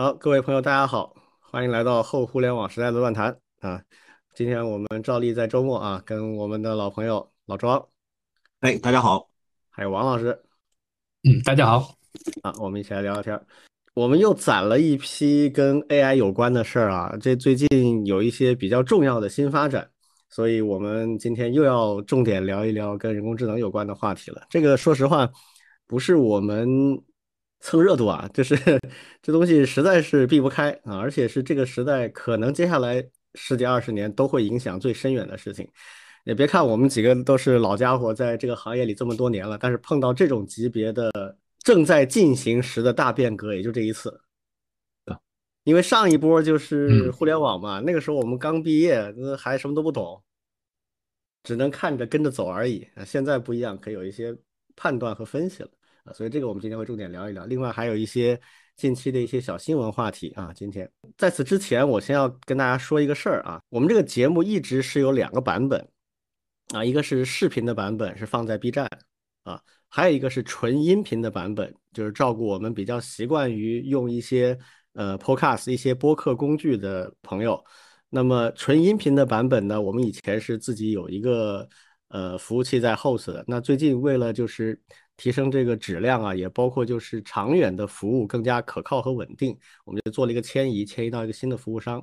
好，各位朋友，大家好，欢迎来到后互联网时代的乱谈啊！今天我们照例在周末啊，跟我们的老朋友老庄，哎，大家好，还有王老师，嗯，大家好啊，我们一起来聊聊天儿。我们又攒了一批跟 AI 有关的事儿啊，这最近有一些比较重要的新发展，所以我们今天又要重点聊一聊跟人工智能有关的话题了。这个说实话，不是我们。蹭热度啊，就是这东西实在是避不开啊，而且是这个时代可能接下来十几二十年都会影响最深远的事情。也别看我们几个都是老家伙，在这个行业里这么多年了，但是碰到这种级别的正在进行时的大变革，也就这一次。因为上一波就是互联网嘛，那个时候我们刚毕业，还什么都不懂，只能看着跟着走而已。现在不一样，可以有一些判断和分析了。所以这个我们今天会重点聊一聊。另外还有一些近期的一些小新闻话题啊。今天在此之前，我先要跟大家说一个事儿啊。我们这个节目一直是有两个版本啊，一个是视频的版本，是放在 B 站啊，还有一个是纯音频的版本，就是照顾我们比较习惯于用一些呃 Podcast 一些播客工具的朋友。那么纯音频的版本呢，我们以前是自己有一个呃服务器在 host 的。那最近为了就是提升这个质量啊，也包括就是长远的服务更加可靠和稳定，我们就做了一个迁移，迁移到一个新的服务商。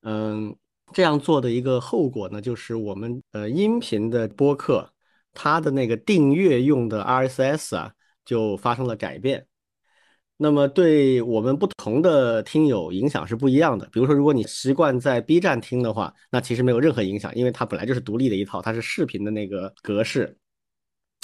嗯，这样做的一个后果呢，就是我们呃音频的播客，它的那个订阅用的 RSS 啊，就发生了改变。那么对我们不同的听友影响是不一样的。比如说，如果你习惯在 B 站听的话，那其实没有任何影响，因为它本来就是独立的一套，它是视频的那个格式。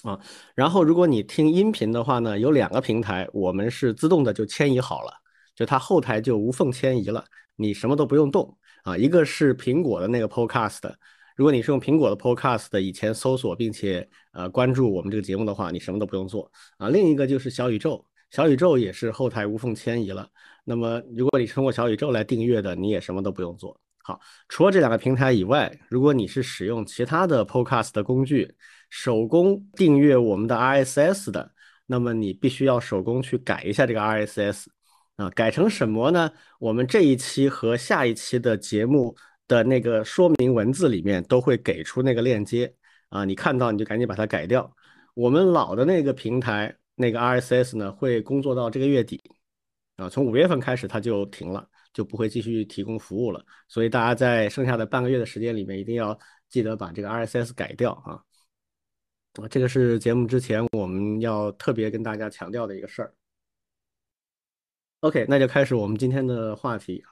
啊，然后如果你听音频的话呢，有两个平台，我们是自动的就迁移好了，就它后台就无缝迁移了，你什么都不用动啊。一个是苹果的那个 Podcast，如果你是用苹果的 Podcast 以前搜索并且呃关注我们这个节目的话，你什么都不用做啊。另一个就是小宇宙，小宇宙也是后台无缝迁移了。那么如果你通过小宇宙来订阅的，你也什么都不用做。好，除了这两个平台以外，如果你是使用其他的 Podcast 的工具。手工订阅我们的 RSS 的，那么你必须要手工去改一下这个 RSS 啊，改成什么呢？我们这一期和下一期的节目的那个说明文字里面都会给出那个链接啊，你看到你就赶紧把它改掉。我们老的那个平台那个 RSS 呢，会工作到这个月底啊，从五月份开始它就停了，就不会继续提供服务了。所以大家在剩下的半个月的时间里面，一定要记得把这个 RSS 改掉啊。啊，这个是节目之前我们要特别跟大家强调的一个事儿。OK，那就开始我们今天的话题啊。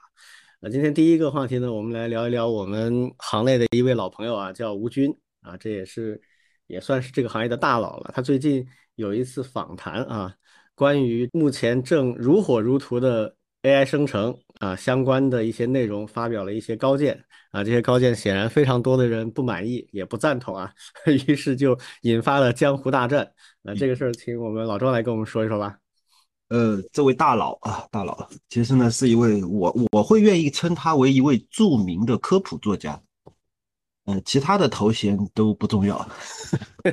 呃，今天第一个话题呢，我们来聊一聊我们行内的一位老朋友啊，叫吴军啊，这也是也算是这个行业的大佬了。他最近有一次访谈啊，关于目前正如火如荼的 AI 生成啊相关的一些内容，发表了一些高见。啊，这些高见显然非常多的人不满意，也不赞同啊，于是就引发了江湖大战。那这个事儿，请我们老庄来跟我们说一说吧。呃，这位大佬啊，大佬，其实呢是一位我我会愿意称他为一位著名的科普作家。嗯，其他的头衔都不重要。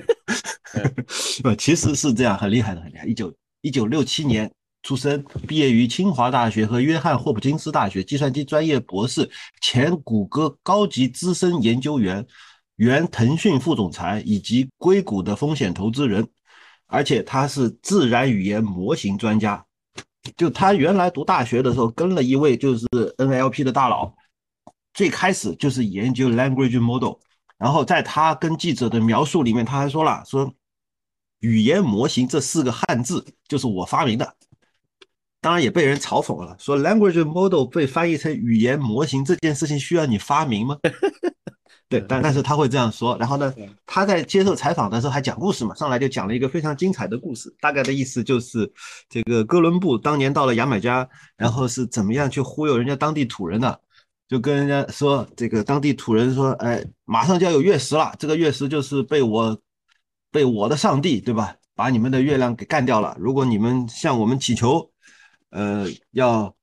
不，其实是这样，很厉害的，很厉害。一九一九六七年。出身，毕业于清华大学和约翰霍普金斯大学，计算机专业博士，前谷歌高级资深研究员，原腾讯副总裁以及硅谷的风险投资人，而且他是自然语言模型专家。就他原来读大学的时候，跟了一位就是 NLP 的大佬，最开始就是研究 language model，然后在他跟记者的描述里面，他还说了说，语言模型这四个汉字就是我发明的。当然也被人嘲讽了，说 language model 被翻译成语言模型这件事情需要你发明吗？对，但但是他会这样说。然后呢，他在接受采访的时候还讲故事嘛，上来就讲了一个非常精彩的故事，大概的意思就是这个哥伦布当年到了牙买加，然后是怎么样去忽悠人家当地土人的，就跟人家说这个当地土人说，哎，马上就要有月食了，这个月食就是被我被我的上帝对吧，把你们的月亮给干掉了，如果你们向我们祈求。呃，要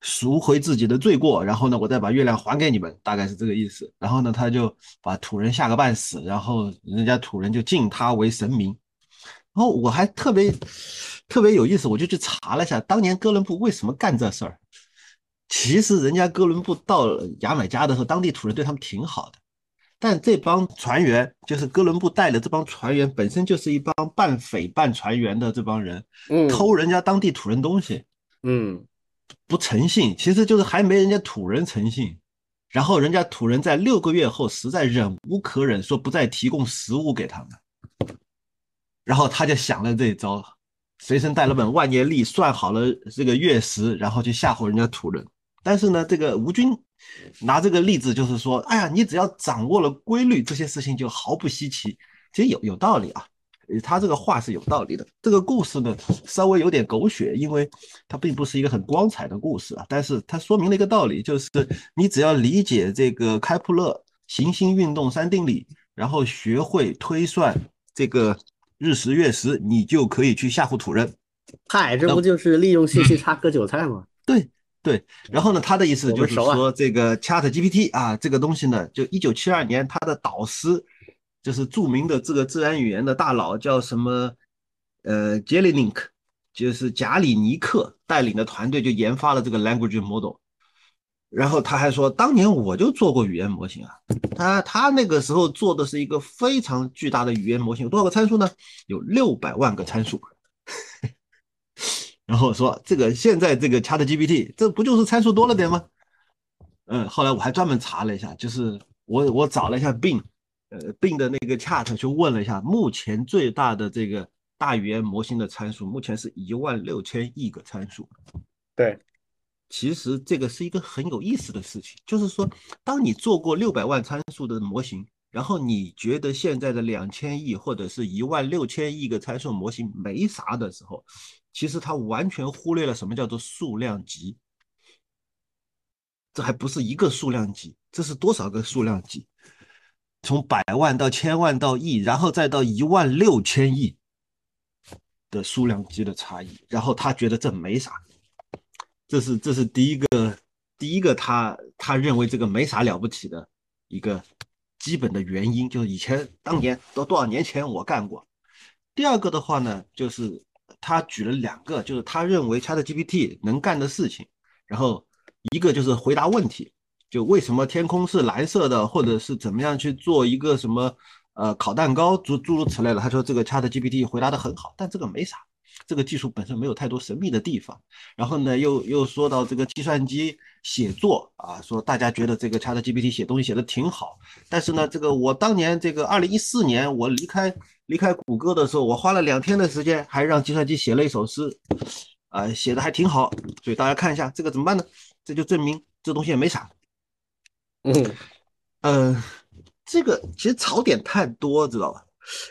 赎回自己的罪过，然后呢，我再把月亮还给你们，大概是这个意思。然后呢，他就把土人吓个半死，然后人家土人就敬他为神明。然后我还特别特别有意思，我就去查了一下，当年哥伦布为什么干这事儿。其实人家哥伦布到牙买加的时候，当地土人对他们挺好的。但这帮船员，就是哥伦布带的这帮船员，本身就是一帮半匪半船员的这帮人，偷人家当地土人东西，嗯，不诚信，其实就是还没人家土人诚信。然后人家土人在六个月后实在忍无可忍，说不再提供食物给他们，然后他就想了这一招，随身带了本万年历，算好了这个月食，然后去吓唬人家土人。但是呢，这个吴军拿这个例子就是说，哎呀，你只要掌握了规律，这些事情就毫不稀奇。其实有有道理啊，他这个话是有道理的。这个故事呢，稍微有点狗血，因为它并不是一个很光彩的故事啊。但是它说明了一个道理，就是你只要理解这个开普勒行星运动三定理，然后学会推算这个日食月食，你就可以去吓唬土人。嗨，这不就是利用信息差割韭菜吗？对。对，然后呢，他的意思就是说，这个 Chat GPT 啊，这个东西呢，就一九七二年，他的导师就是著名的这个自然语言的大佬，叫什么？呃 j e l l y n i k 就是贾里尼克带领的团队就研发了这个 language model。然后他还说，当年我就做过语言模型啊，他他那个时候做的是一个非常巨大的语言模型，有多少个参数呢？有六百万个参数。然后说这个现在这个 Chat GPT 这不就是参数多了点吗？嗯，后来我还专门查了一下，就是我我找了一下 bin 呃，Bing 的那个 Chat 去问了一下，目前最大的这个大语言模型的参数，目前是一万六千亿个参数。对，其实这个是一个很有意思的事情，就是说，当你做过六百万参数的模型，然后你觉得现在的两千亿或者是一万六千亿个参数模型没啥的时候。其实它完全忽略了什么叫做数量级，这还不是一个数量级，这是多少个数量级？从百万到千万到亿，然后再到一万六千亿的数量级的差异。然后他觉得这没啥，这是这是第一个第一个他他认为这个没啥了不起的一个基本的原因，就是以前当年都多少年前我干过。第二个的话呢，就是。他举了两个，就是他认为 ChatGPT 能干的事情，然后一个就是回答问题，就为什么天空是蓝色的，或者是怎么样去做一个什么呃烤蛋糕，诸诸如此类的。他说这个 ChatGPT 回答的很好，但这个没啥，这个技术本身没有太多神秘的地方。然后呢，又又说到这个计算机写作啊，说大家觉得这个 ChatGPT 写东西写的挺好，但是呢，这个我当年这个二零一四年我离开。离开谷歌的时候，我花了两天的时间，还让计算机写了一首诗，啊，写的还挺好。所以大家看一下这个怎么办呢？这就证明这东西也没啥。嗯，呃，这个其实槽点太多，知道吧？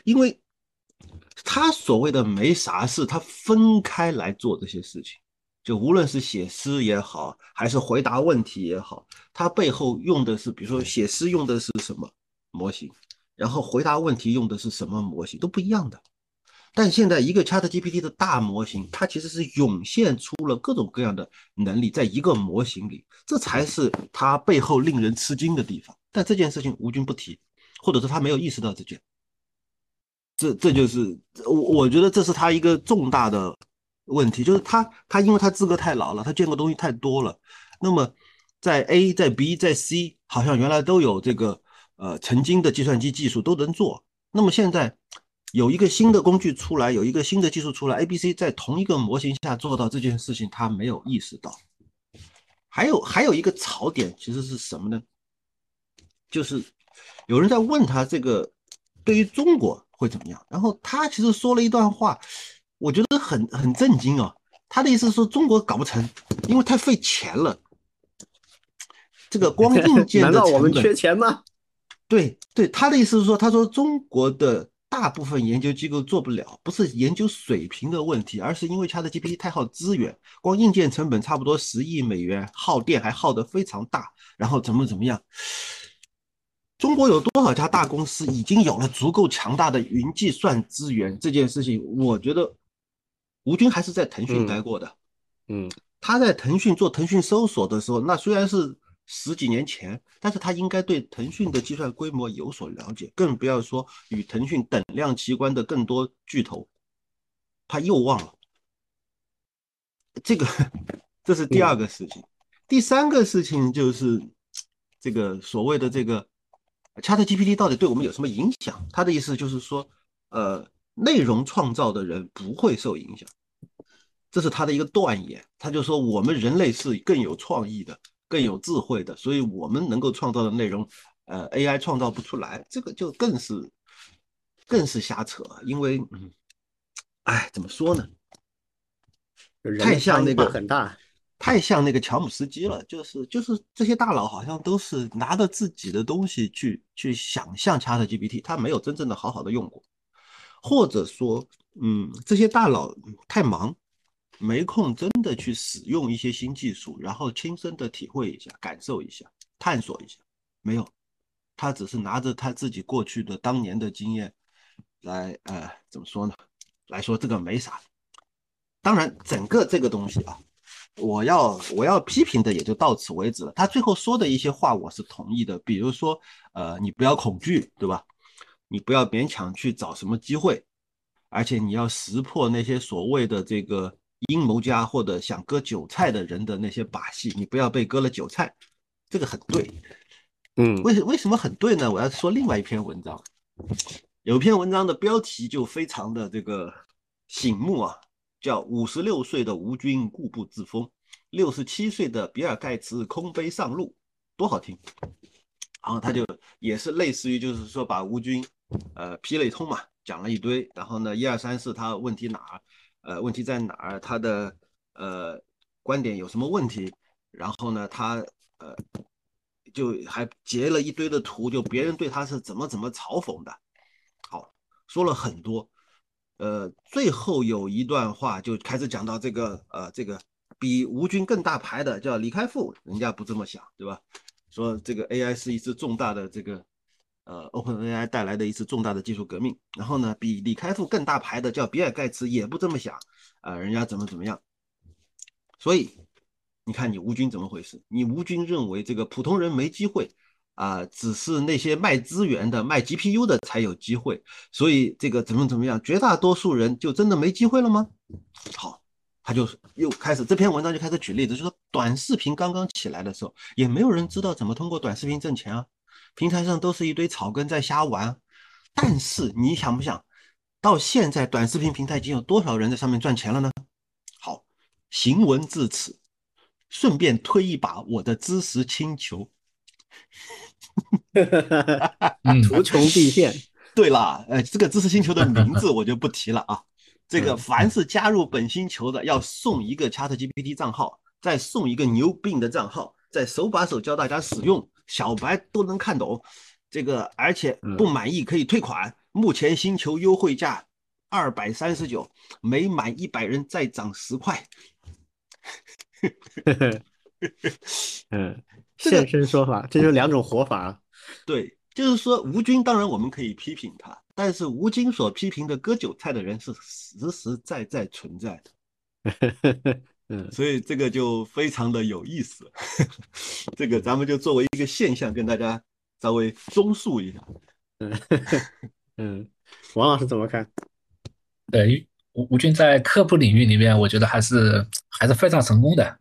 因为他所谓的没啥事，他分开来做这些事情，就无论是写诗也好，还是回答问题也好，他背后用的是，比如说写诗用的是什么模型？然后回答问题用的是什么模型都不一样的，但现在一个 Chat GPT 的大模型，它其实是涌现出了各种各样的能力，在一个模型里，这才是它背后令人吃惊的地方。但这件事情吴军不提，或者是他没有意识到这件，这这就是我我觉得这是他一个重大的问题，就是他他因为他资格太老了，他见过东西太多了。那么在 A 在 B 在 C 好像原来都有这个。呃，曾经的计算机技术都能做，那么现在有一个新的工具出来，有一个新的技术出来，A、B、C 在同一个模型下做到这件事情，他没有意识到。还有还有一个槽点，其实是什么呢？就是有人在问他这个对于中国会怎么样，然后他其实说了一段话，我觉得很很震惊啊。他的意思是说中国搞不成，因为太费钱了。这个光 硬件难道我们缺钱吗？对对，他的意思是说，他说中国的大部分研究机构做不了，不是研究水平的问题，而是因为 ChatGPT 太耗资源，光硬件成本差不多十亿美元，耗电还耗得非常大，然后怎么怎么样？中国有多少家大公司已经有了足够强大的云计算资源？这件事情，我觉得吴军还是在腾讯待过的，嗯，他在腾讯做腾讯搜索的时候，那虽然是。十几年前，但是他应该对腾讯的计算规模有所了解，更不要说与腾讯等量齐观的更多巨头，他又忘了。这个，这是第二个事情。第三个事情就是这个所谓的这个 ChatGPT 到底对我们有什么影响？他的意思就是说，呃，内容创造的人不会受影响，这是他的一个断言。他就说我们人类是更有创意的、更有智慧的，所以我们能够创造的内容，呃，AI 创造不出来，这个就更是更是瞎扯。因为，嗯，哎，怎么说呢？太像那个很大。太像那个乔姆斯基了，就是就是这些大佬好像都是拿着自己的东西去去想象 ChatGPT，他没有真正的好好的用过，或者说，嗯，这些大佬太忙，没空真的去使用一些新技术，然后亲身的体会一下、感受一下、探索一下，没有，他只是拿着他自己过去的当年的经验来，呃，怎么说呢？来说这个没啥。当然，整个这个东西啊。我要我要批评的也就到此为止了。他最后说的一些话我是同意的，比如说，呃，你不要恐惧，对吧？你不要勉强去找什么机会，而且你要识破那些所谓的这个阴谋家或者想割韭菜的人的那些把戏，你不要被割了韭菜，这个很对。嗯，为为什么很对呢？我要说另外一篇文章，有篇文章的标题就非常的这个醒目啊。叫五十六岁的吴军固步自封，六十七岁的比尔盖茨空杯上路，多好听！然后他就也是类似于就是说把吴军，呃批了一通嘛，讲了一堆，然后呢一二三四他问题哪儿，呃问题在哪儿，他的呃观点有什么问题，然后呢他呃就还截了一堆的图，就别人对他是怎么怎么嘲讽的，好说了很多。呃，最后有一段话就开始讲到这个，呃，这个比吴军更大牌的叫李开复，人家不这么想，对吧？说这个 AI 是一次重大的这个，呃，OpenAI 带来的一次重大的技术革命。然后呢，比李开复更大牌的叫比尔盖茨也不这么想，啊，人家怎么怎么样？所以你看你吴军怎么回事？你吴军认为这个普通人没机会。啊，只是那些卖资源的、卖 GPU 的才有机会，所以这个怎么怎么样，绝大多数人就真的没机会了吗？好，他就又开始这篇文章就开始举例子，就说短视频刚刚起来的时候，也没有人知道怎么通过短视频挣钱啊，平台上都是一堆草根在瞎玩。但是你想不想到现在，短视频平台已经有多少人在上面赚钱了呢？好，行文至此，顺便推一把我的知识星球。图穷匕见。对了，呃，这个知识星球的名字我就不提了啊。这个凡是加入本星球的，要送一个 ChatGPT 账号，再送一个牛病的账号，再手把手教大家使用，小白都能看懂。这个而且不满意可以退款。目前星球优惠价二百三十九，每满一百人再涨十块。嗯。现身说法，这就两种活法。对，就是说吴军，当然我们可以批评他，但是吴军所批评的割韭菜的人是实实在在存在的。嗯，所以这个就非常的有意思。这个咱们就作为一个现象跟大家稍微综述一下。嗯 嗯，王老师怎么看？对，吴吴军在科普领域里面，我觉得还是还是非常成功的。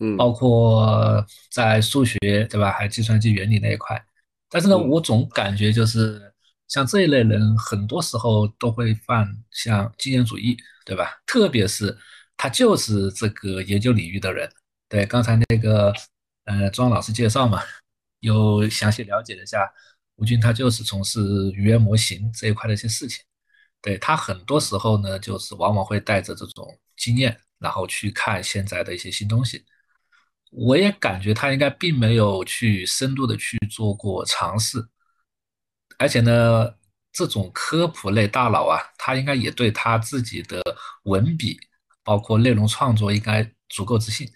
嗯，包括在数学对吧，还有计算机原理那一块，但是呢，我总感觉就是像这一类人，很多时候都会犯像经验主义，对吧？特别是他就是这个研究领域的人。对，刚才那个呃庄老师介绍嘛，有详细了解了一下，吴军他就是从事语言模型这一块的一些事情。对他很多时候呢，就是往往会带着这种经验，然后去看现在的一些新东西。我也感觉他应该并没有去深度的去做过尝试，而且呢，这种科普类大佬啊，他应该也对他自己的文笔，包括内容创作应该足够自信。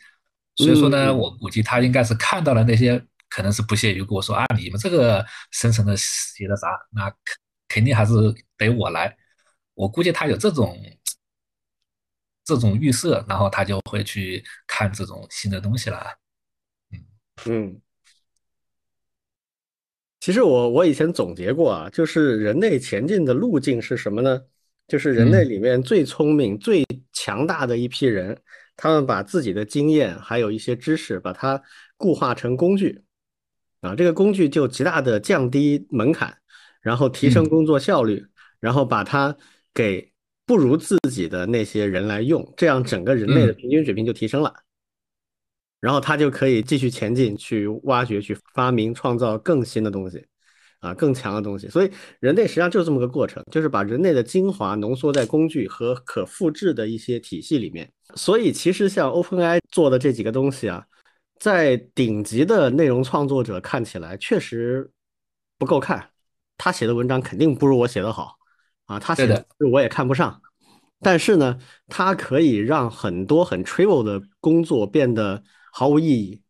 所以说呢，我估计他应该是看到了那些可能是不屑于跟我说啊，你们这个生成的写的啥，那肯肯定还是得我来。我估计他有这种。这种预设，然后他就会去看这种新的东西了。嗯嗯，其实我我以前总结过啊，就是人类前进的路径是什么呢？就是人类里面最聪明、最强大的一批人他们把自己的经验还有一些知识，把它固化成工具，啊，这个工具就极大的降低门槛，然后提升工作效率，然后把它给不如自己的那些人来用，这样整个人类的平均水平就提升了，然后他就可以继续前进，去挖掘、去发明、创造更新的东西。啊，更强的东西，所以人类实际上就是这么个过程，就是把人类的精华浓缩在工具和可复制的一些体系里面。所以其实像 OpenAI 做的这几个东西啊，在顶级的内容创作者看起来确实不够看，他写的文章肯定不如我写的好啊，他写的我也看不上。但是呢，它可以让很多很 trivial 的工作变得毫无意义。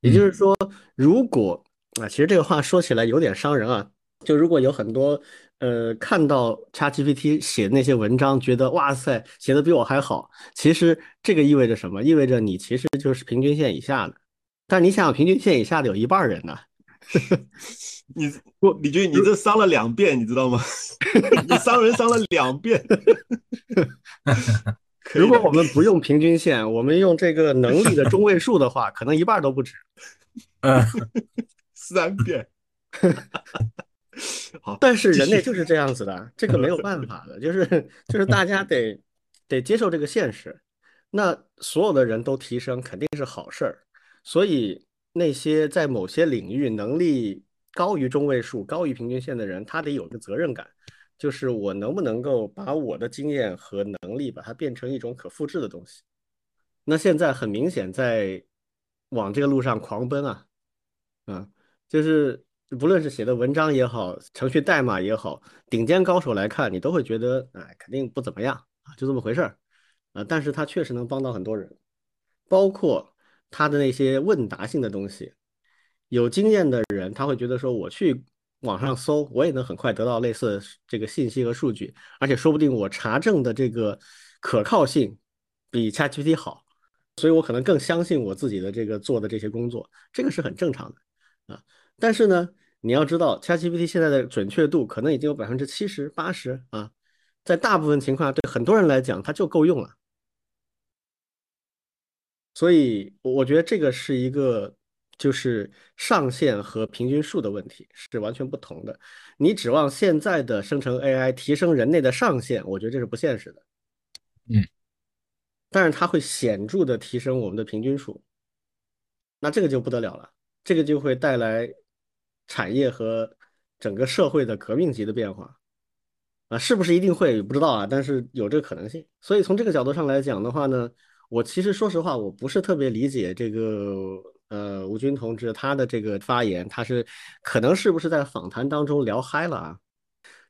也就是说，如果啊，其实这个话说起来有点伤人啊。就如果有很多呃看到 ChatGPT 写的那些文章，觉得哇塞写的比我还好，其实这个意味着什么？意味着你其实就是平均线以下的。但你想想，平均线以下的有一半人呢。你不，你觉得你这伤了两遍，你知道吗？你伤人伤了两遍。如果我们不用平均线，我们用这个能力的中位数的话，可能一半都不止。嗯。三遍，好，但是人类就是这样子的，这个没有办法的，就是就是大家得得接受这个现实。那所有的人都提升肯定是好事儿，所以那些在某些领域能力高于中位数、高于平均线的人，他得有个责任感，就是我能不能够把我的经验和能力把它变成一种可复制的东西。那现在很明显在往这个路上狂奔啊，啊。就是不论是写的文章也好，程序代码也好，顶尖高手来看，你都会觉得，哎，肯定不怎么样啊，就这么回事儿啊。但是它确实能帮到很多人，包括他的那些问答性的东西。有经验的人他会觉得说，我去网上搜，我也能很快得到类似这个信息和数据，而且说不定我查证的这个可靠性比 ChatGPT 好，所以我可能更相信我自己的这个做的这些工作，这个是很正常的啊。但是呢，你要知道，ChatGPT 现在的准确度可能已经有百分之七十八十啊，在大部分情况下，对很多人来讲，它就够用了。所以，我觉得这个是一个就是上限和平均数的问题是完全不同的。你指望现在的生成 AI 提升人类的上限，我觉得这是不现实的。嗯，但是它会显著的提升我们的平均数，那这个就不得了了，这个就会带来。产业和整个社会的革命级的变化啊，是不是一定会不知道啊？但是有这个可能性。所以从这个角度上来讲的话呢，我其实说实话，我不是特别理解这个呃吴军同志他的这个发言，他是可能是不是在访谈当中聊嗨了啊？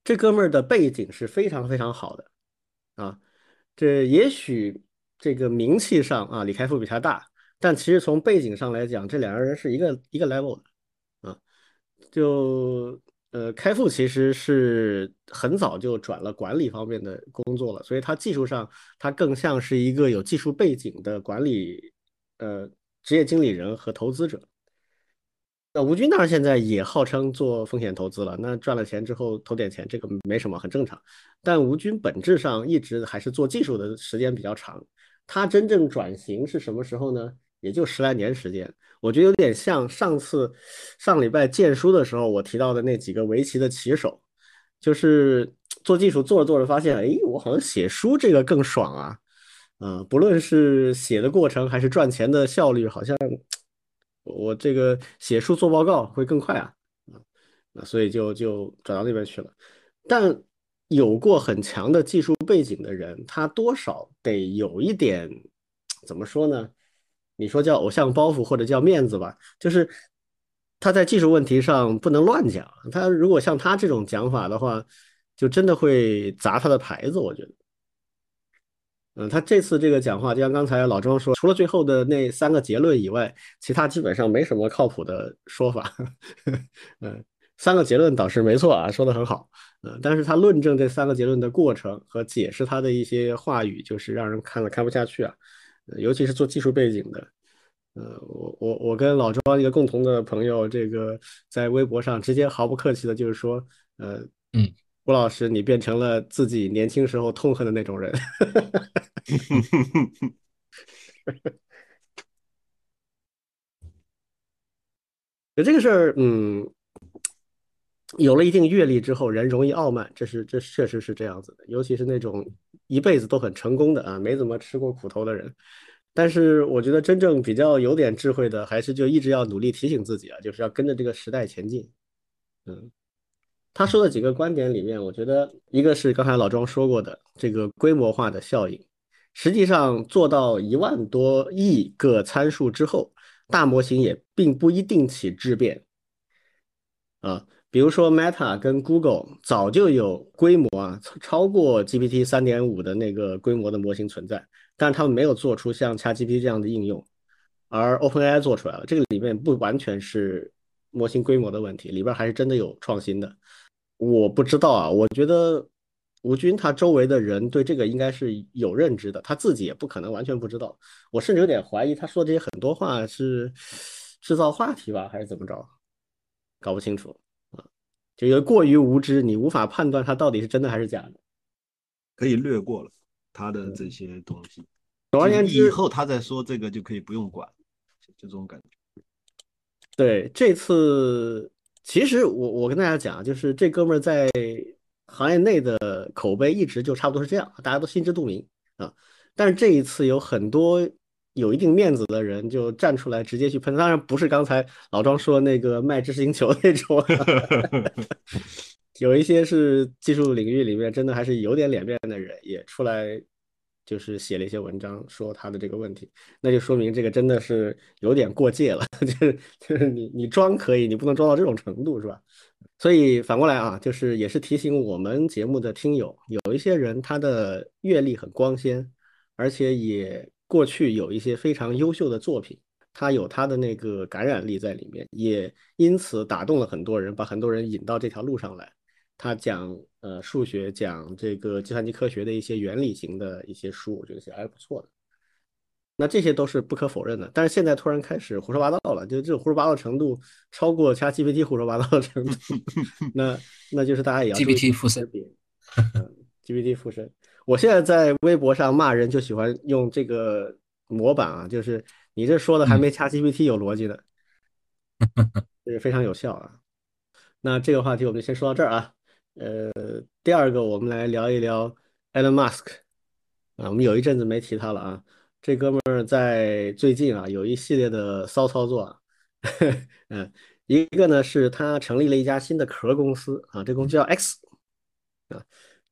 这哥们儿的背景是非常非常好的啊，这也许这个名气上啊，李开复比他大，但其实从背景上来讲，这两个人是一个一个 level 的啊。就呃，开复其实是很早就转了管理方面的工作了，所以他技术上他更像是一个有技术背景的管理呃职业经理人和投资者。那吴军当然现在也号称做风险投资了，那赚了钱之后投点钱，这个没什么，很正常。但吴军本质上一直还是做技术的时间比较长，他真正转型是什么时候呢？也就十来年时间，我觉得有点像上次上礼拜荐书的时候我提到的那几个围棋的棋手，就是做技术做着做着发现，哎，我好像写书这个更爽啊，啊，不论是写的过程还是赚钱的效率，好像我这个写书做报告会更快啊，啊，那所以就就转到那边去了。但有过很强的技术背景的人，他多少得有一点怎么说呢？你说叫偶像包袱或者叫面子吧，就是他在技术问题上不能乱讲。他如果像他这种讲法的话，就真的会砸他的牌子。我觉得，嗯，他这次这个讲话，就像刚才老庄说，除了最后的那三个结论以外，其他基本上没什么靠谱的说法。嗯，三个结论倒是没错啊，说的很好。嗯，但是他论证这三个结论的过程和解释他的一些话语，就是让人看了看不下去啊。尤其是做技术背景的，呃，我我我跟老庄一个共同的朋友，这个在微博上直接毫不客气的，就是说，呃，嗯，吴老师，你变成了自己年轻时候痛恨的那种人，就这个事儿，嗯，有了一定阅历之后，人容易傲慢，这是这确实是这样子的。尤其是那种一辈子都很成功的啊，没怎么吃过苦头的人。但是我觉得真正比较有点智慧的，还是就一直要努力提醒自己啊，就是要跟着这个时代前进。嗯，他说的几个观点里面，我觉得一个是刚才老庄说过的这个规模化的效应，实际上做到一万多亿个参数之后，大模型也并不一定起质变啊。比如说 Meta 跟 Google 早就有规模啊超过 GPT 三点五的那个规模的模型存在。但是他们没有做出像 ChatGPT 这样的应用，而 OpenAI 做出来了。这个里面不完全是模型规模的问题，里边还是真的有创新的。我不知道啊，我觉得吴军他周围的人对这个应该是有认知的，他自己也不可能完全不知道。我甚至有点怀疑他说这些很多话是制造话题吧，还是怎么着？搞不清楚，就因为过于无知，你无法判断他到底是真的还是假的，可以略过了。他的这些东西，总而言之，以后他再说这个就可以不用管，就这种感觉。对，这次其实我我跟大家讲，就是这哥们儿在行业内的口碑一直就差不多是这样，大家都心知肚明啊。但是这一次有很多有一定面子的人就站出来直接去喷，当然不是刚才老庄说那个卖知识星球那种。有一些是技术领域里面真的还是有点脸面的人，也出来就是写了一些文章，说他的这个问题，那就说明这个真的是有点过界了，就是就是你你装可以，你不能装到这种程度，是吧？所以反过来啊，就是也是提醒我们节目的听友，有一些人他的阅历很光鲜，而且也过去有一些非常优秀的作品。他有他的那个感染力在里面，也因此打动了很多人，把很多人引到这条路上来。他讲呃数学，讲这个计算机科学的一些原理型的一些书，我觉得写还是不错的。那这些都是不可否认的。但是现在突然开始胡说八道了，就这种胡说八道程度超过其他 GPT 胡说八道的程度，那那就是大家也要 GPT 附身，嗯，GPT 附身。我现在在微博上骂人就喜欢用这个模板啊，就是你这说的还没 ChatGPT 有逻辑呢，这是非常有效啊。那这个话题我们就先说到这儿啊。呃，第二个，我们来聊一聊 Elon Musk 啊，我们有一阵子没提他了啊。这哥们儿在最近啊，有一系列的骚操作。嗯，一个呢是他成立了一家新的壳公司啊，这公司叫 X 啊，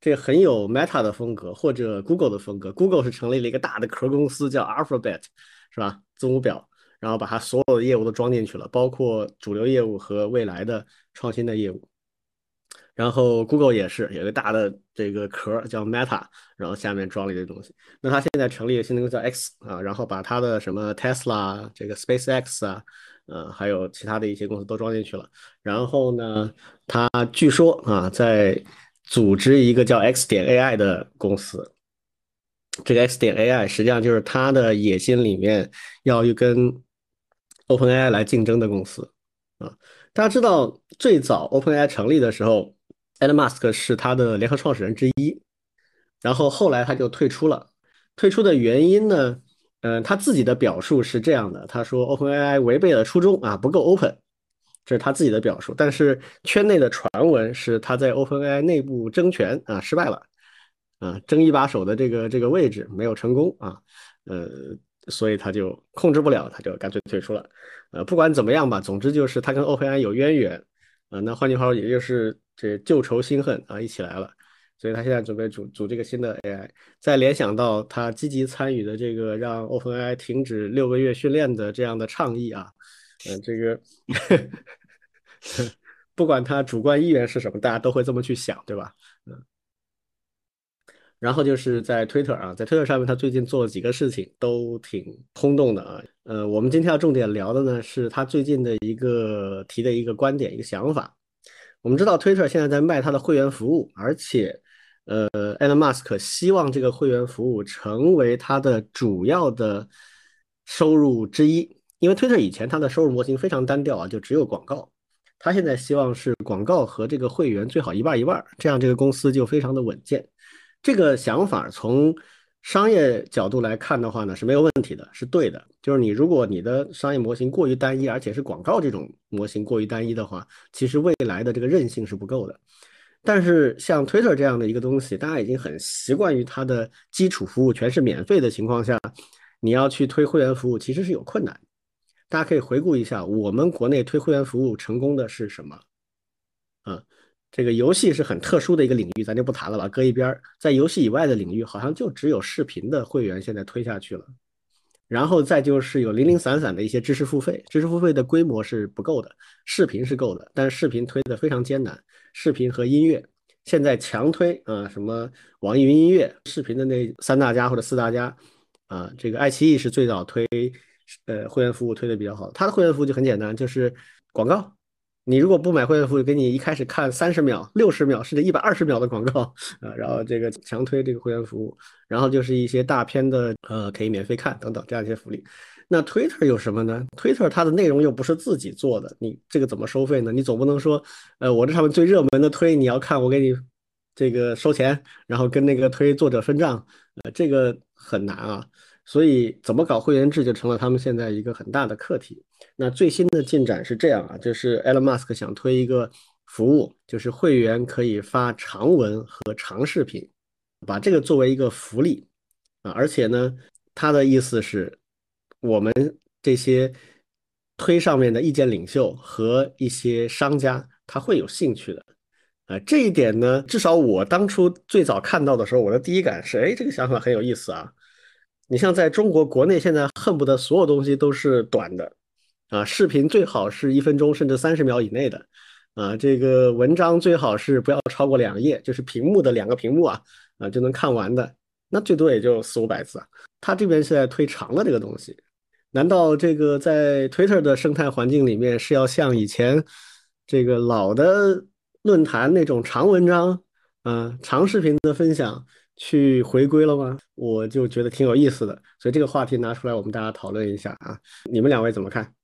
这很有 Meta 的风格或者 Google 的风格。Google 是成立了一个大的壳公司叫 Alphabet，是吧？字母表，然后把它所有的业务都装进去了，包括主流业务和未来的创新的业务。然后 Google 也是有一个大的这个壳叫 Meta，然后下面装了一些东西。那它现在成立了新的公司叫 X 啊，然后把它的什么 Tesla、这个 SpaceX 啊，呃，还有其他的一些公司都装进去了。然后呢，它据说啊，在组织一个叫 X 点 AI 的公司。这个 X 点 AI 实际上就是它的野心里面要去跟 OpenAI 来竞争的公司啊。大家知道最早 OpenAI 成立的时候。Elon Musk 是他的联合创始人之一，然后后来他就退出了。退出的原因呢？嗯，他自己的表述是这样的：他说 OpenAI 违背了初衷啊，不够 open，这是他自己的表述。但是圈内的传闻是他在 OpenAI 内部争权啊失败了，啊，争一把手的这个这个位置没有成功啊，呃，所以他就控制不了，他就干脆退出了。呃，不管怎么样吧，总之就是他跟 OpenAI 有渊源啊。那换句话说，也就是。这旧仇新恨啊，一起来了，所以他现在准备组组这个新的 AI。再联想到他积极参与的这个让 OpenAI 停止六个月训练的这样的倡议啊，嗯，这个 不管他主观意愿是什么，大家都会这么去想，对吧？嗯。然后就是在 Twitter 啊，在 Twitter 上面，他最近做了几个事情，都挺轰动的啊。呃，我们今天要重点聊的呢，是他最近的一个提的一个观点，一个想法。我们知道，Twitter 现在在卖它的会员服务，而且，呃，Elon Musk 希望这个会员服务成为他的主要的收入之一。因为 Twitter 以前它的收入模型非常单调啊，就只有广告。他现在希望是广告和这个会员最好一半一半，这样这个公司就非常的稳健。这个想法从商业角度来看的话呢，是没有问题的，是对的。就是你如果你的商业模型过于单一，而且是广告这种模型过于单一的话，其实未来的这个韧性是不够的。但是像 Twitter 这样的一个东西，大家已经很习惯于它的基础服务全是免费的情况下，你要去推会员服务，其实是有困难。大家可以回顾一下，我们国内推会员服务成功的是什么？啊？这个游戏是很特殊的一个领域，咱就不谈了吧，搁一边儿。在游戏以外的领域，好像就只有视频的会员现在推下去了。然后再就是有零零散散的一些知识付费，知识付费的规模是不够的，视频是够的，但是视频推的非常艰难。视频和音乐现在强推啊，什么网易云音乐视频的那三大家或者四大家啊，这个爱奇艺是最早推呃会员服务推的比较好，它的会员服务就很简单，就是广告。你如果不买会员服务，给你一开始看三十秒、六十秒甚至一百二十秒的广告 啊，然后这个强推这个会员服务，然后就是一些大片的呃可以免费看等等这样一些福利。那 Twitter 有什么呢？Twitter 它的内容又不是自己做的，你这个怎么收费呢？你总不能说呃我这上面最热门的推你要看，我给你这个收钱，然后跟那个推作者分账，呃这个很难啊。所以怎么搞会员制就成了他们现在一个很大的课题。那最新的进展是这样啊，就是 Elon Musk 想推一个服务，就是会员可以发长文和长视频，把这个作为一个福利啊，而且呢，他的意思是，我们这些推上面的意见领袖和一些商家他会有兴趣的啊，这一点呢，至少我当初最早看到的时候，我的第一感是，哎，这个想法很有意思啊。你像在中国国内，现在恨不得所有东西都是短的。啊，视频最好是一分钟甚至三十秒以内的，啊，这个文章最好是不要超过两页，就是屏幕的两个屏幕啊，啊就能看完的，那最多也就四五百字啊。他这边是在推长的这个东西，难道这个在 Twitter 的生态环境里面是要像以前这个老的论坛那种长文章，啊，长视频的分享去回归了吗？我就觉得挺有意思的，所以这个话题拿出来我们大家讨论一下啊，你们两位怎么看？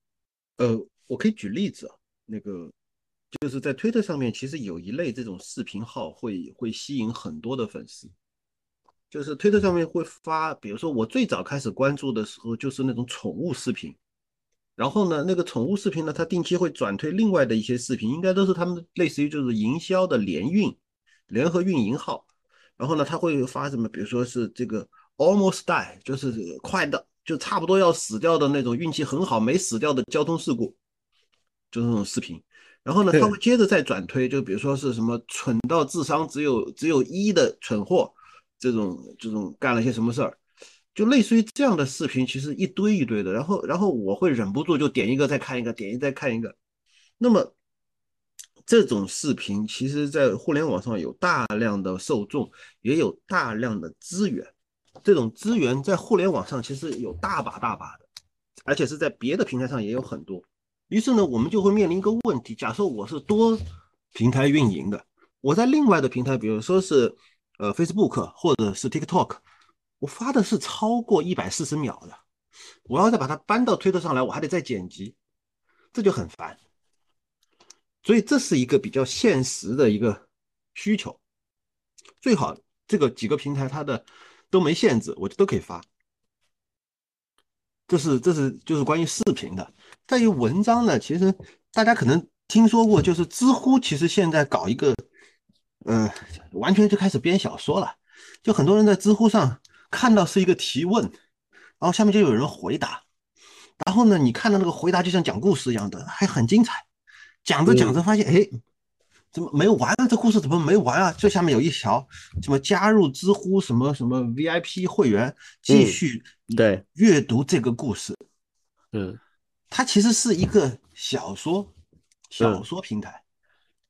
呃，我可以举例子啊，那个就是在推特上面，其实有一类这种视频号会会吸引很多的粉丝，就是推特上面会发，比如说我最早开始关注的时候，就是那种宠物视频，然后呢，那个宠物视频呢，它定期会转推另外的一些视频，应该都是他们类似于就是营销的联运联合运营号，然后呢，他会发什么，比如说是这个 almost die，就是快的。就差不多要死掉的那种运气很好没死掉的交通事故，就是那种视频。然后呢，他会接着再转推，就比如说是什么蠢到智商只有只有一的蠢货，这种这种干了些什么事儿，就类似于这样的视频，其实一堆一堆的。然后然后我会忍不住就点一个再看一个，点一再看一个。那么这种视频其实，在互联网上有大量的受众，也有大量的资源。这种资源在互联网上其实有大把大把的，而且是在别的平台上也有很多。于是呢，我们就会面临一个问题：假设我是多平台运营的，我在另外的平台，比如说是呃 Facebook 或者是 TikTok，我发的是超过一百四十秒的，我要再把它搬到推特上来，我还得再剪辑，这就很烦。所以这是一个比较现实的一个需求，最好这个几个平台它的。都没限制，我就都可以发。这是这是就是关于视频的。在于文章呢，其实大家可能听说过，就是知乎其实现在搞一个，呃，完全就开始编小说了。就很多人在知乎上看到是一个提问，然后下面就有人回答，然后呢，你看到那个回答就像讲故事一样的，还很精彩。讲着讲着发现，哎。怎么没完啊？这故事怎么没完啊？这下面有一条，什么加入知乎什么什么 VIP 会员，继续对阅读这个故事。嗯，它其实是一个小说小说平台，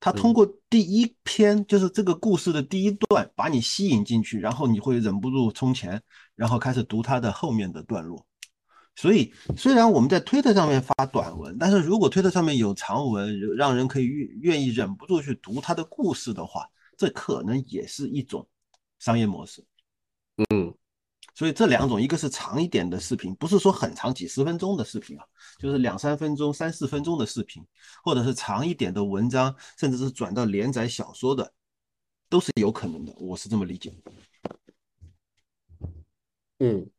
它通过第一篇就是这个故事的第一段把你吸引进去，然后你会忍不住充钱，然后开始读它的后面的段落。所以，虽然我们在推特上面发短文，但是如果推特上面有长文，让人可以愿愿意忍不住去读他的故事的话，这可能也是一种商业模式。嗯，所以这两种，一个是长一点的视频，不是说很长几十分钟的视频啊，就是两三分钟、三四分钟的视频，或者是长一点的文章，甚至是转到连载小说的，都是有可能的。我是这么理解。嗯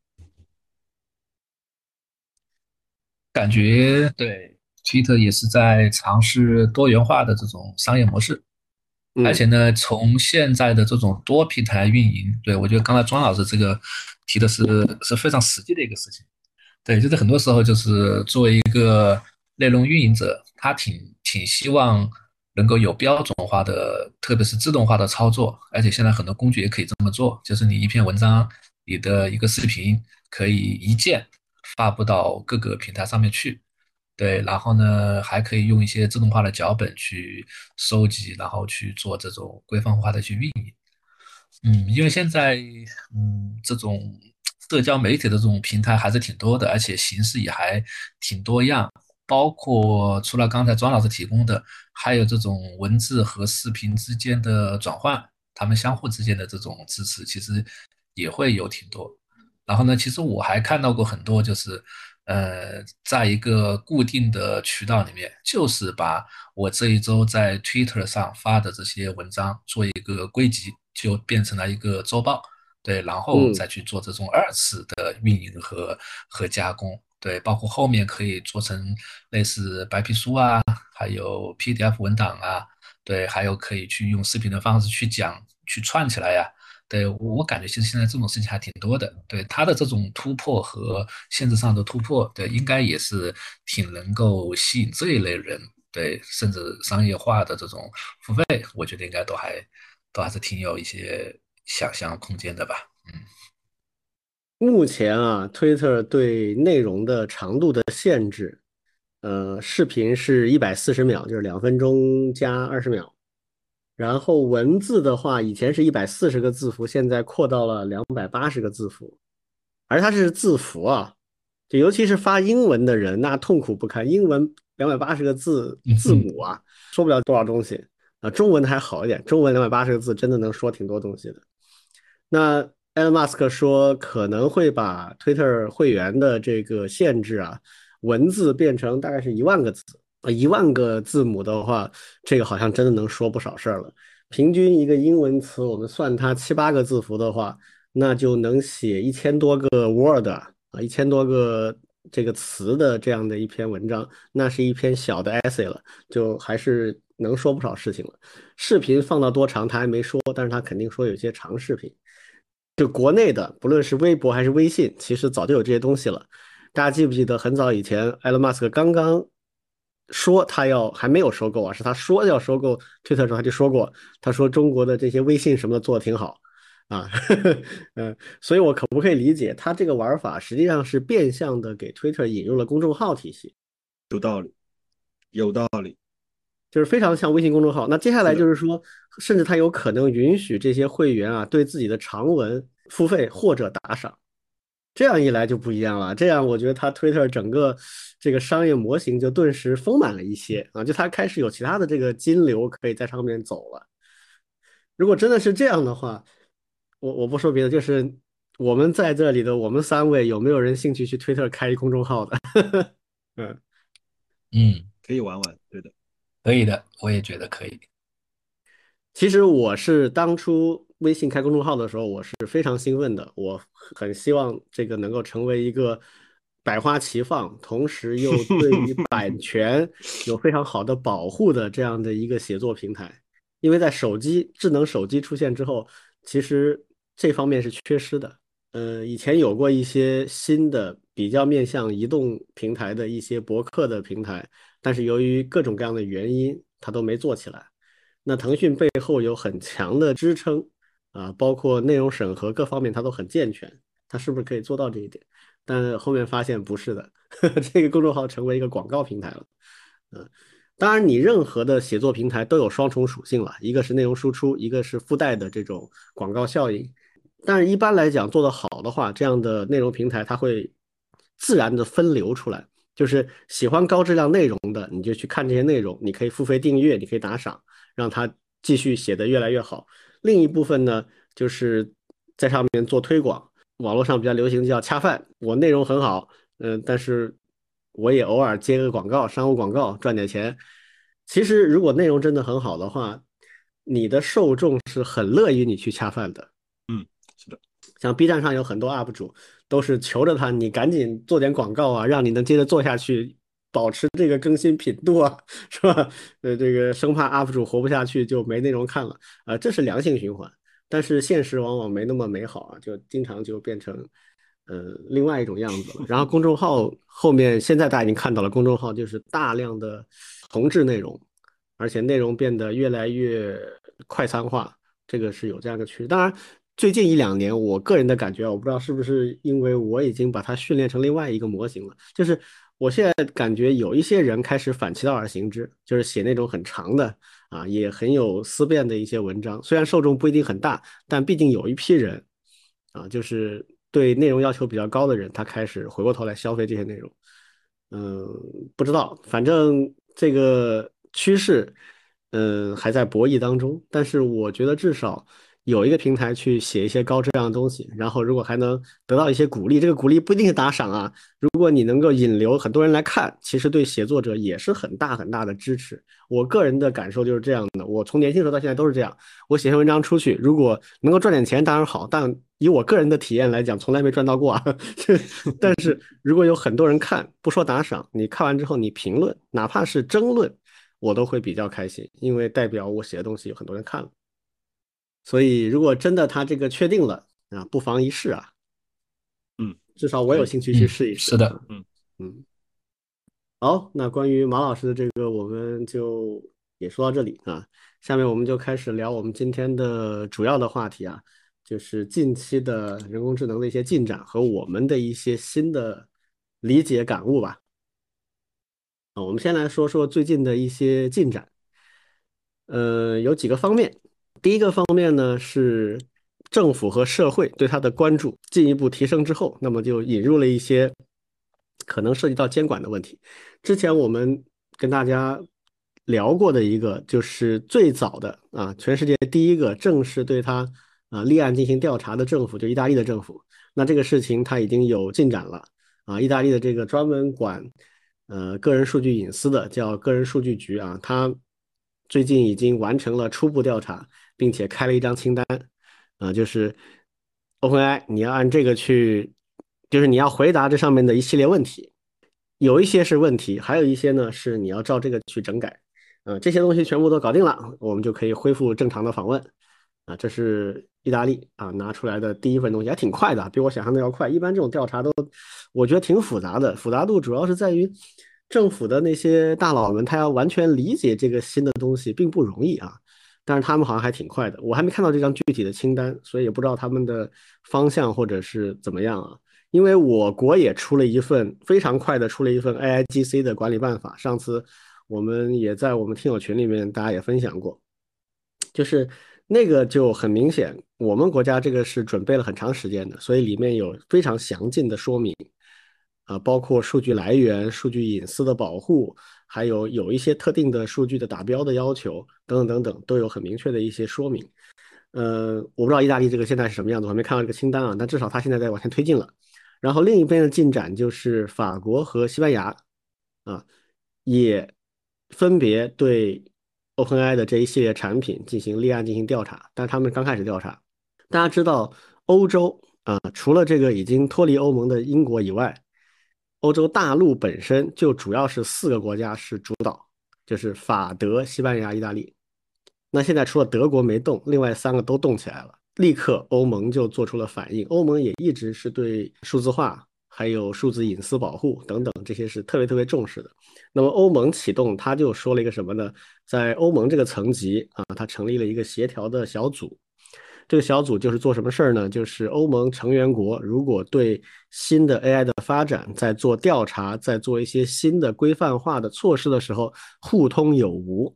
感觉对，Twitter 也是在尝试多元化的这种商业模式，嗯而且呢，从现在的这种多平台运营，对我觉得刚才庄老师这个提的是是非常实际的一个事情。对，就是很多时候就是作为一个内容运营者，他挺挺希望能够有标准化的，特别是自动化的操作，而且现在很多工具也可以这么做，就是你一篇文章、你的一个视频可以一键发布到各个平台上面去。对，然后呢，还可以用一些自动化的脚本去收集，然后去做这种规范化的去运营。嗯，因为现在嗯这种社交媒体的这种平台还是挺多的，而且形式也还挺多样，包括除了刚才庄老师提供的，还有这种文字和视频之间的转换，他们相互之间的这种支持，其实也会有挺多。然后呢，其实我还看到过很多，就是呃，在一个固定的渠道里面，就是把我这一周在 Twitter 上发的这些文章做一个归集，就变成了一个周报，对，然后嗯再去做这种二次的运营和和加工，对，包括后面可以做成类似白皮书啊，还有 PDF 文档啊，对，还有可以去用视频的方式去讲，去串起来呀。对我感觉其实现在这种事情还挺多的，对它的这种突破和限制上的突破，对应该也是挺能够吸引这一类人，对甚至商业化的这种付费，我觉得应该都还都还是挺有一些想象空间的吧。嗯目前啊，Twitter 对内容的长度的限制，呃，视频是一百四十秒，就是两分钟加二十秒。然后文字的话，以前是一百四十个字符，现在扩到了两百八十个字符，而它是字符啊，就尤其是发英文的人，那痛苦不堪。英文两百八十个字字母啊，说不了多少东西啊。中文还好一点，中文两百八十个字真的能说挺多东西的。那 Elon Musk 说可能会把 Twitter 会员的这个限制啊，文字变成大概是一万个字。啊，一万个字母的话，这个好像真的能说不少事儿了。平均一个英文词，我们算它七八个字符的话，那就能写一千多个 Word 啊，一千多个这个词的这样的一篇文章，那是一篇小的 essay 了，就还是能说不少事情了。视频放到多长他还没说，但是他肯定说有些长视频。就国内的，不论是微博还是微信，其实早就有这些东西了。大家记不记得很早以前，埃隆·马斯克刚刚说他要还没有收购啊，是他说要收购推特的时候他就说过，他说中国的这些微信什么的做的挺好啊，嗯，所以我可不可以理解他这个玩法实际上是变相的给推特引入了公众号体系？有道理，有道理，就是非常像微信公众号。那接下来就是说，甚至他有可能允许这些会员啊对自己的长文付费或者打赏。这样一来就不一样了，这样我觉得他 Twitter 整个这个商业模型就顿时丰满了一些啊，就他开始有其他的这个金流可以在上面走了。如果真的是这样的话，我我不说别的，就是我们在这里的我们三位有没有人兴趣去 Twitter 开一公众号的？嗯嗯，可以玩玩，对的，可以的，我也觉得可以。其实我是当初微信开公众号的时候，我是非常兴奋的，我很希望这个能够成为一个百花齐放，同时又 对于版权有非常好的保护的这样的一个写作平台。因为在手机智能手机出现之后，其实这方面是缺失的。呃，以前有过一些新的比较面向移动平台的一些博客的平台，但是由于各种各样的原因，它都没做起来。那腾讯背后有很强的支撑啊，包括内容审核各方面，它都很健全。它是不是可以做到这一点？但后面发现不是的，呵 呵这个公众号成为一个广告平台了。嗯，当然，你任何的写作平台都有双重属性了，一个是内容输出，一个是附带的这种广告效应。但是，一般来讲，做得好的话，这样的内容平台它会自然的分流出来，就是喜欢高质量内容的，你就去看这些内容，你可以付费订阅，你可以打赏，让它继续写得越来越好。另一部分呢，就是在上面做推广，网络上比较流行叫恰饭，我内容很好，嗯，但是我也偶尔接个广告，商务广告赚点钱。其实，如果内容真的很好的话，你的受众是很乐于你去恰饭的。嗯，是的，像 B 站上有很多 UP 主，都是求着他，你赶紧做点广告啊，让你能接着做下去，保持这个更新频度啊，是吧？呃，这个生怕 UP 主活不下去就没内容看了啊，这是良性循环。但是现实往往没那么美好啊，就经常就变成呃另外一种样子了。然后公众号后面现在大家已经看到了，公众号就是大量的同质内容，而且内容变得越来越快餐化，这个是有这样一个趋势。当然。最近一两年，我个人的感觉，我不知道是不是因为我已经把它训练成另外一个模型了，就是我现在感觉有一些人开始反其道而行之，就是写那种很长的啊，也很有思辨的一些文章，虽然受众不一定很大，但毕竟有一批人啊，就是对内容要求比较高的人，他开始回过头来消费这些内容。嗯，不知道，反正这个趋势，嗯，还在博弈当中，但是我觉得至少。有一个平台去写一些高质量的东西，然后如果还能得到一些鼓励，这个鼓励不一定是打赏啊。如果你能够引流很多人来看，其实对写作者也是很大很大的支持。我个人的感受就是这样的，我从年轻时候到现在都是这样。我写篇文章出去，如果能够赚点钱当然好，但以我个人的体验来讲，从来没赚到过啊。但是如果有很多人看，不说打赏，你看完之后你评论，哪怕是争论，我都会比较开心，因为代表我写的东西有很多人看了。所以，如果真的他这个确定了啊，不妨一试啊。嗯，至少我有兴趣去试一试。是的，嗯嗯。好，那关于马老师的这个，我们就也说到这里啊。下面我们就开始聊我们今天的主要的话题啊，就是近期的人工智能的一些进展和我们的一些新的理解感悟吧。啊，我们先来说说最近的一些进展。呃，有几个方面。第一个方面呢是政府和社会对它的关注进一步提升之后，那么就引入了一些可能涉及到监管的问题。之前我们跟大家聊过的一个，就是最早的啊，全世界第一个正式对它啊立案进行调查的政府，就意大利的政府。那这个事情它已经有进展了啊，意大利的这个专门管呃个人数据隐私的叫个人数据局啊，它最近已经完成了初步调查。并且开了一张清单，啊，就是 OpenAI，你要按这个去，就是你要回答这上面的一系列问题，有一些是问题，还有一些呢是你要照这个去整改，啊，这些东西全部都搞定了，我们就可以恢复正常的访问，啊，这是意大利啊拿出来的第一份东西，还挺快的，比我想象的要快。一般这种调查都我觉得挺复杂的，复杂度主要是在于政府的那些大佬们，他要完全理解这个新的东西并不容易啊。但是他们好像还挺快的，我还没看到这张具体的清单，所以也不知道他们的方向或者是怎么样啊。因为我国也出了一份非常快的出了一份 AIGC 的管理办法，上次我们也在我们听友群里面大家也分享过，就是那个就很明显，我们国家这个是准备了很长时间的，所以里面有非常详尽的说明啊，包括数据来源、数据隐私的保护。还有有一些特定的数据的达标的要求等等等等，都有很明确的一些说明。呃，我不知道意大利这个现在是什么样子，我还没看到这个清单啊。但至少它现在在往前推进了。然后另一边的进展就是法国和西班牙啊，也分别对 OpenAI 的这一系列产品进行立案进行调查，但他们刚开始调查。大家知道，欧洲啊，除了这个已经脱离欧盟的英国以外。欧洲大陆本身就主要是四个国家是主导，就是法德、西班牙、意大利。那现在除了德国没动，另外三个都动起来了，立刻欧盟就做出了反应。欧盟也一直是对数字化、还有数字隐私保护等等这些是特别特别重视的。那么欧盟启动，他就说了一个什么呢？在欧盟这个层级啊，他成立了一个协调的小组。这个小组就是做什么事儿呢？就是欧盟成员国如果对新的 AI 的发展在做调查，在做一些新的规范化的措施的时候，互通有无。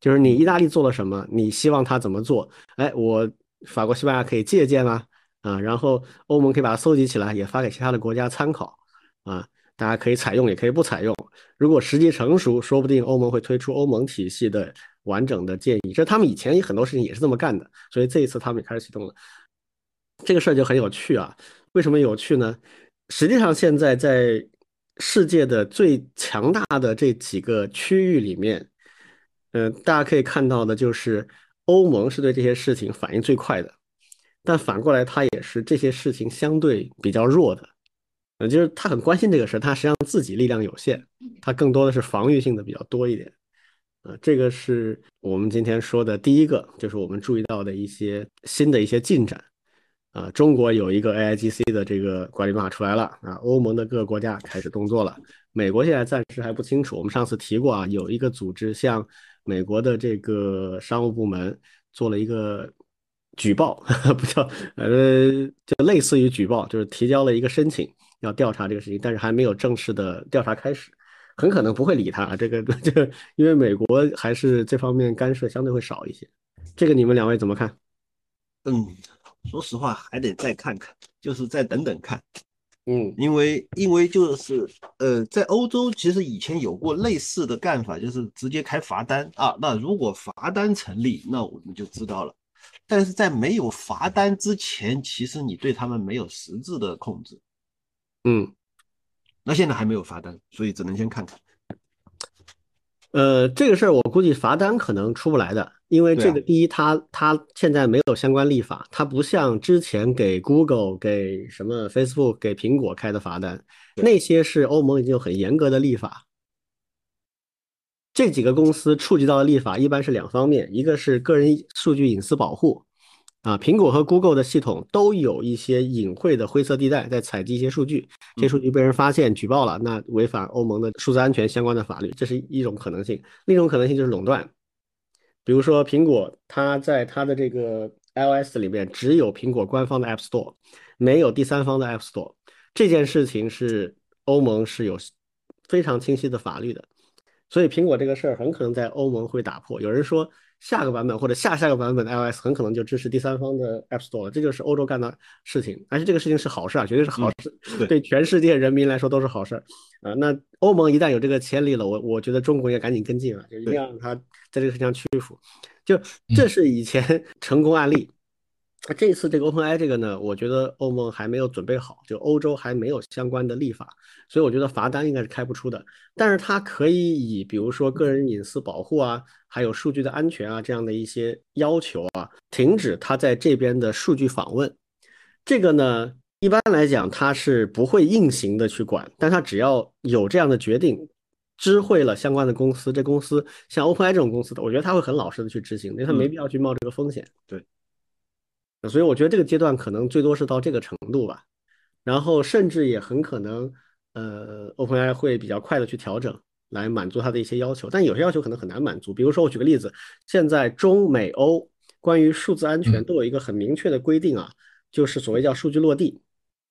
就是你意大利做了什么，你希望他怎么做？哎，我法国、西班牙可以借鉴啊，啊，然后欧盟可以把它搜集起来，也发给其他的国家参考啊，大家可以采用，也可以不采用。如果时机成熟，说不定欧盟会推出欧盟体系的。完整的建议，这他们以前有很多事情也是这么干的，所以这一次他们也开始启动了。这个事儿就很有趣啊！为什么有趣呢？实际上，现在在世界的最强大的这几个区域里面，嗯，大家可以看到的就是欧盟是对这些事情反应最快的。但反过来它也是这些事情相对比较弱的，呃，就是他很关心这个事，他实际上自己力量有限，他更多的是防御性的比较多一点。呃，这个是我们今天说的第一个，就是我们注意到的一些新的一些进展。啊，中国有一个 AIGC 的这个管理办法出来了啊，欧盟的各个国家开始动作了，美国现在暂时还不清楚。我们上次提过啊，有一个组织向美国的这个商务部门做了一个举报，不叫呃，就类似于举报，就是提交了一个申请要调查这个事情，但是还没有正式的调查开始。很可能不会理他，这个 这个，因为美国还是这方面干涉相对会少一些。这个你们两位怎么看？嗯，说实话还得再看看，就是再等等看。嗯，因为因为就是呃，在欧洲其实以前有过类似的干法，就是直接开罚单啊。那如果罚单成立，那我们就知道了。但是在没有罚单之前，其实你对他们没有实质的控制。嗯。那现在还没有罚单，所以只能先看看。呃，这个事儿我估计罚单可能出不来的，因为这个第一，它它现在没有相关立法，它不像之前给 Google、给什么 Facebook、给苹果开的罚单，那些是欧盟已经有很严格的立法。这几个公司触及到的立法一般是两方面，一个是个人数据隐私保护。啊，苹果和 Google 的系统都有一些隐晦的灰色地带，在采集一些数据，这些数据被人发现举报了，那违反欧盟的数字安全相关的法律，这是一种可能性。另一种可能性就是垄断，比如说苹果，它在它的这个 iOS 里面只有苹果官方的 App Store，没有第三方的 App Store，这件事情是欧盟是有非常清晰的法律的，所以苹果这个事儿很可能在欧盟会打破。有人说。下个版本或者下下个版本的 iOS 很可能就支持第三方的 App Store 了，这就是欧洲干的事情，而且这个事情是好事啊，绝对是好事，对全世界人民来说都是好事啊。那欧盟一旦有这个潜力了，我我觉得中国应该赶紧跟进了，就一定要让它在这个事情上屈服。就这是以前成功案例。那这次这个 OpenAI 这个呢，我觉得欧盟还没有准备好，就欧洲还没有相关的立法，所以我觉得罚单应该是开不出的。但是它可以以比如说个人隐私保护啊，还有数据的安全啊这样的一些要求啊，停止它在这边的数据访问。这个呢，一般来讲它是不会硬行的去管，但它只要有这样的决定，知会了相关的公司，这公司像 OpenAI 这种公司的，我觉得他会很老实的去执行，因为他没必要去冒这个风险。对。所以我觉得这个阶段可能最多是到这个程度吧，然后甚至也很可能，呃，OpenAI 会比较快的去调整，来满足它的一些要求，但有些要求可能很难满足。比如说，我举个例子，现在中美欧关于数字安全都有一个很明确的规定啊，就是所谓叫数据落地，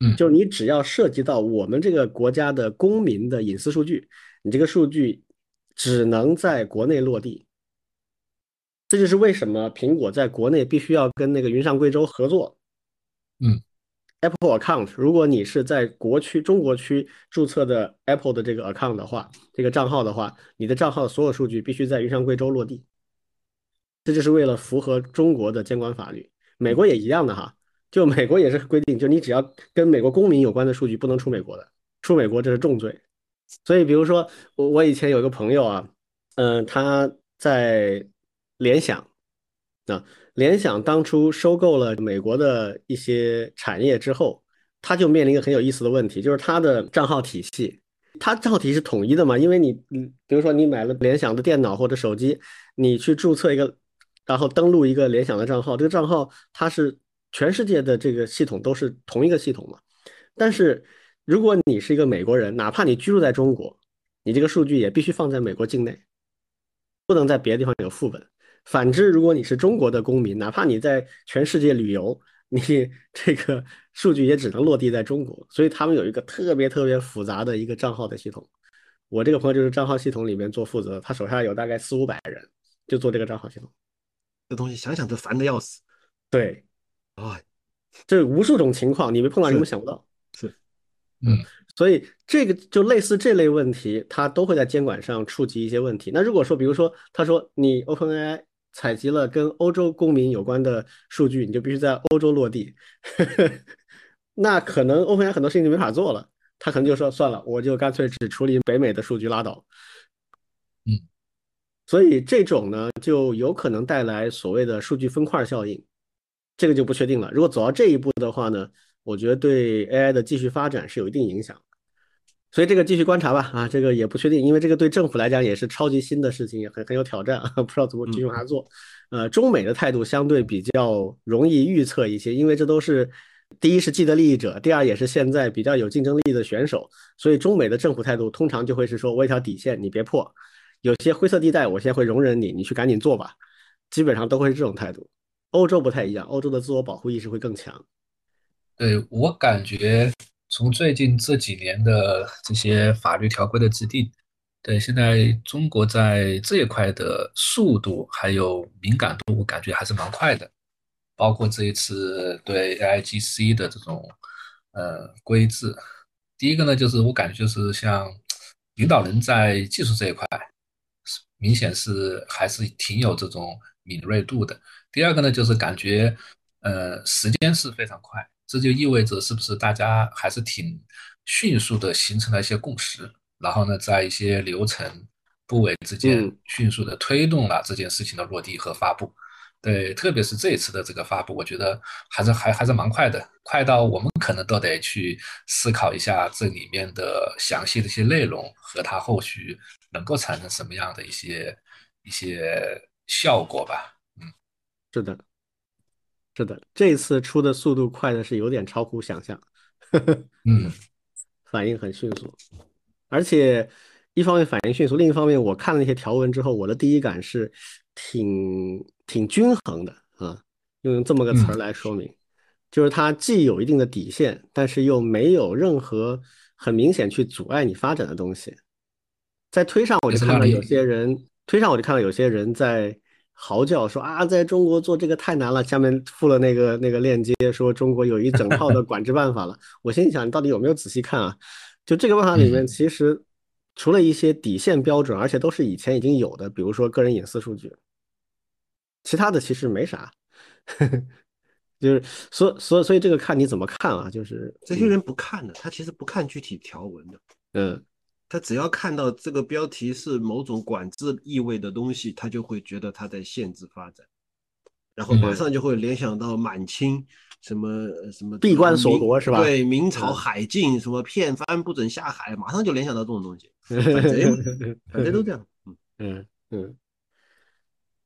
嗯，就是你只要涉及到我们这个国家的公民的隐私数据，你这个数据只能在国内落地。这就是为什么苹果在国内必须要跟那个云上贵州合作。嗯，Apple Account，如果你是在国区中国区注册的 Apple 的这个 account 的话，这个账号的话，你的账号的所有数据必须在云上贵州落地。这就是为了符合中国的监管法律。美国也一样的哈，就美国也是规定，就你只要跟美国公民有关的数据不能出美国的，出美国这是重罪。所以，比如说我我以前有一个朋友啊，嗯，他在。联想，啊，联想当初收购了美国的一些产业之后，它就面临一个很有意思的问题，就是它的账号体系，它账号体系是统一的嘛？因为你，嗯，比如说你买了联想的电脑或者手机，你去注册一个，然后登录一个联想的账号，这个账号它是全世界的这个系统都是同一个系统嘛？但是如果你是一个美国人，哪怕你居住在中国，你这个数据也必须放在美国境内，不能在别的地方有副本。反之，如果你是中国的公民，哪怕你在全世界旅游，你 这个数据也只能落地在中国。所以他们有一个特别特别复杂的一个账号的系统。我这个朋友就是账号系统里面做负责，他手下有大概四五百人，就做这个账号系统。这东西想想都烦的要死。对，啊，这无数种情况，你没碰到，你们想不到。是，嗯，所以这个就类似这类问题，它都会在监管上触及一些问题。那如果说，比如说，他说你 OpenAI。采集了跟欧洲公民有关的数据，你就必须在欧洲落地。那可能 OpenAI 很多事情就没法做了，他可能就说算了，我就干脆只处理北美的数据拉倒。嗯，所以这种呢，就有可能带来所谓的数据分块效应。这个就不确定了。如果走到这一步的话呢，我觉得对 AI 的继续发展是有一定影响。所以这个继续观察吧，啊，这个也不确定，因为这个对政府来讲也是超级新的事情，也很很有挑战啊，不知道怎么继续往下做。呃，中美的态度相对比较容易预测一些，因为这都是第一是既得利益者，第二也是现在比较有竞争力的选手，所以中美的政府态度通常就会是说，我一条底线你别破，有些灰色地带我先会容忍你，你去赶紧做吧，基本上都会是这种态度。欧洲不太一样，欧洲的自我保护意识会更强。对我感觉。从最近这几年的这些法律条规的制定，对现在中国在这一块的速度还有敏感度，我感觉还是蛮快的。包括这一次对 AIGC 的这种呃规制，第一个呢，就是我感觉就是像领导人在技术这一块，明显是还是挺有这种敏锐度的。第二个呢，就是感觉呃时间是非常快。这就意味着，是不是大家还是挺迅速的形成了一些共识，然后呢，在一些流程部委之间迅速的推动了这件事情的落地和发布。对，特别是这一次的这个发布，我觉得还是还还是蛮快的，快到我们可能都得去思考一下这里面的详细的一些内容和它后续能够产生什么样的一些一些效果吧。嗯，是的。是的，这次出的速度快的是有点超乎想象，嗯，反应很迅速，而且一方面反应迅速，另一方面我看了那些条文之后，我的第一感是挺挺均衡的啊，用这么个词儿来说明，就是它既有一定的底线，但是又没有任何很明显去阻碍你发展的东西。在推上我就看到有些人推上我就看到有些人在。嚎叫说啊，在中国做这个太难了。下面附了那个那个链接，说中国有一整套的管制办法了。我心想，你到底有没有仔细看啊？就这个办法里面，其实除了一些底线标准，而且都是以前已经有的，比如说个人隐私数据，其他的其实没啥。就是所所所以这个看你怎么看啊？就是这些人不看的，他其实不看具体条文的。嗯。他只要看到这个标题是某种管制意味的东西，他就会觉得他在限制发展，然后马上就会联想到满清什么什么闭关锁国是吧？对，明朝海禁什么片帆不准下海，马上就联想到这种东西。反正反正都这样。嗯嗯嗯。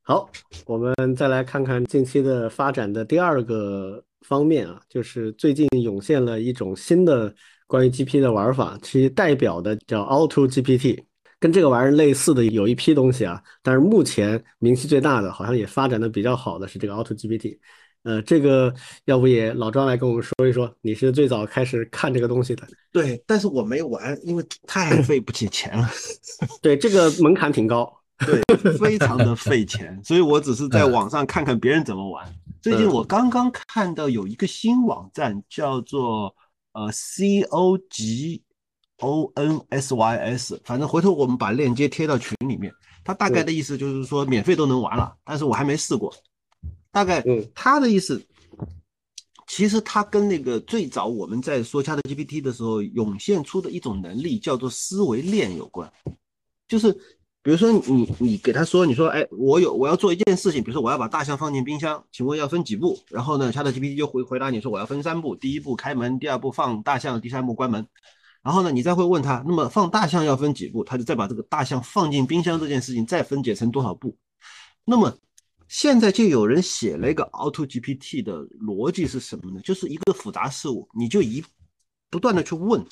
好，我们再来看看近期的发展的第二个方面啊，就是最近涌现了一种新的。关于 GPT 的玩法，其代表的叫 Auto GPT，跟这个玩意儿类似的有一批东西啊，但是目前名气最大的，好像也发展的比较好的是这个 Auto GPT。呃，这个要不也老庄来跟我们说一说，你是最早开始看这个东西的？对，但是我没玩，因为太费不起钱了。对，这个门槛挺高，对，非常的费钱，所以我只是在网上看看别人怎么玩。最近我刚刚看到有一个新网站叫做。呃，C O G O N S Y S，反正回头我们把链接贴到群里面。他大概的意思就是说免费都能玩了，但是我还没试过。大概，他的意思，其实他跟那个最早我们在说 ChatGPT 的时候涌现出的一种能力叫做思维链有关，就是。比如说你你给他说，你说哎，我有我要做一件事情，比如说我要把大象放进冰箱，请问要分几步？然后呢，ChatGPT 就回回答你说我要分三步，第一步开门，第二步放大象，第三步关门。然后呢，你再会问他，那么放大象要分几步？他就再把这个大象放进冰箱这件事情再分解成多少步？那么现在就有人写了一个 Auto GPT 的逻辑是什么呢？就是一个复杂事物，你就一不断的去问，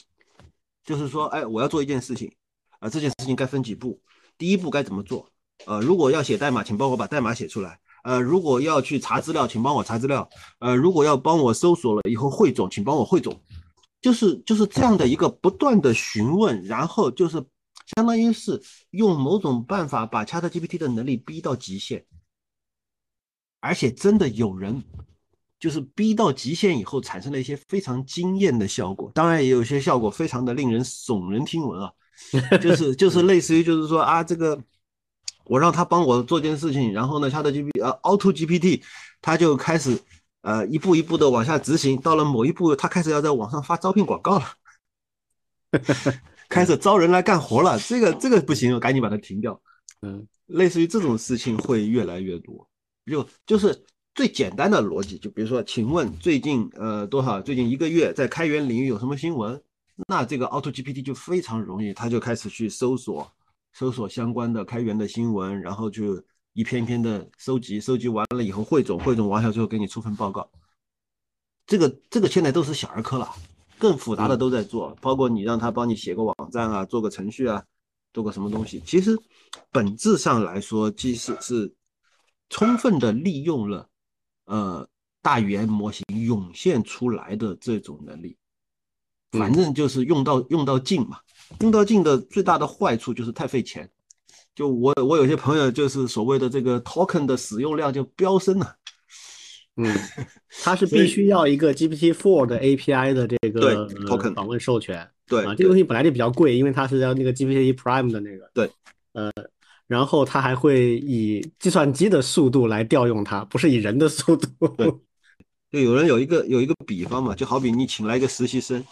就是说哎，我要做一件事情啊，这件事情该分几步？第一步该怎么做？呃，如果要写代码，请帮我把代码写出来。呃，如果要去查资料，请帮我查资料。呃，如果要帮我搜索了以后汇总，请帮我汇总。就是就是这样的一个不断的询问，然后就是相当于是用某种办法把 ChatGPT 的能力逼到极限。而且真的有人就是逼到极限以后产生了一些非常惊艳的效果，当然也有些效果非常的令人耸人听闻啊。就是 就是类似于就是说啊，这个我让他帮我做件事情，然后呢，他的 G P 呃 Auto G P T，他就开始呃一步一步的往下执行，到了某一步，他开始要在网上发招聘广告了，开始招人来干活了。这个这个不行，我赶紧把它停掉。嗯，类似于这种事情会越来越多，就就是最简单的逻辑，就比如说，请问最近呃多少？最近一个月在开源领域有什么新闻？那这个 Auto GPT 就非常容易，它就开始去搜索，搜索相关的开源的新闻，然后就一篇一篇的收集，收集完了以后汇总，汇总完了之后给你出份报告。这个这个现在都是小儿科了，更复杂的都在做，包括你让他帮你写个网站啊，做个程序啊，做个什么东西。其实本质上来说，即使是充分的利用了呃大语言模型涌现出来的这种能力。反正就是用到用到尽嘛，用到尽的最大的坏处就是太费钱。就我我有些朋友就是所谓的这个 token 的使用量就飙升了。嗯，它是必须要一个 GPT Four 的 API 的这个 token 访问授权。对啊，这个东西本来就比较贵，因为它是要那个 GPT Prime 的那个。对，呃，然后它还会以计算机的速度来调用它，不是以人的速度。对，就有人有一个有一个比方嘛，就好比你请来一个实习生。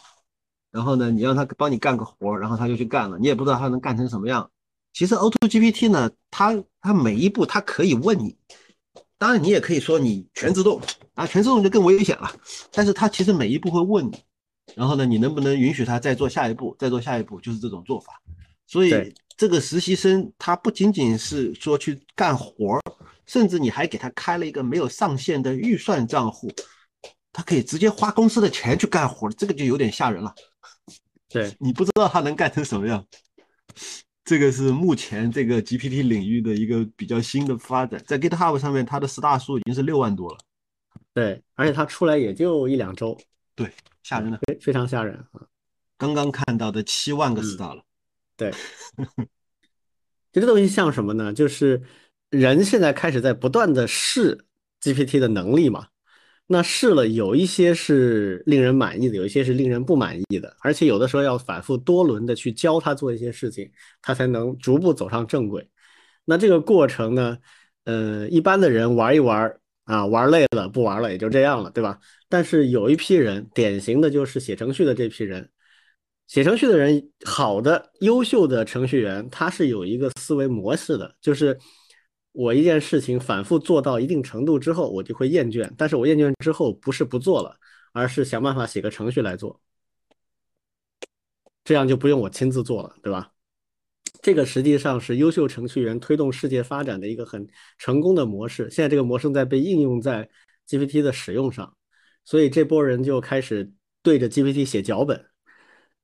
然后呢，你让他帮你干个活然后他就去干了，你也不知道他能干成什么样。其实 Auto GPT 呢，它它每一步它可以问你，当然你也可以说你全自动啊，全自动就更危险了。但是它其实每一步会问你，然后呢，你能不能允许他再做下一步，再做下一步，就是这种做法。所以这个实习生他不仅仅是说去干活儿甚至你还给他开了一个没有上限的预算账户，他可以直接花公司的钱去干活这个就有点吓人了。对你不知道它能干成什么样，这个是目前这个 GPT 领域的一个比较新的发展。在 GitHub 上面，它的 star 数已经是六万多了。对，而且它出来也就一两周。对，吓人的，非非常吓人啊！刚刚看到的七万个 star 了。对，这个东西像什么呢？就是人现在开始在不断的试 GPT 的能力嘛。那试了有一些是令人满意的，有一些是令人不满意的，而且有的时候要反复多轮的去教他做一些事情，他才能逐步走上正轨。那这个过程呢，呃，一般的人玩一玩啊，玩累了不玩了也就这样了，对吧？但是有一批人，典型的就是写程序的这批人，写程序的人，好的优秀的程序员，他是有一个思维模式的，就是。我一件事情反复做到一定程度之后，我就会厌倦。但是我厌倦之后，不是不做了，而是想办法写个程序来做，这样就不用我亲自做了，对吧？这个实际上是优秀程序员推动世界发展的一个很成功的模式。现在这个模式在被应用在 GPT 的使用上，所以这波人就开始对着 GPT 写脚本，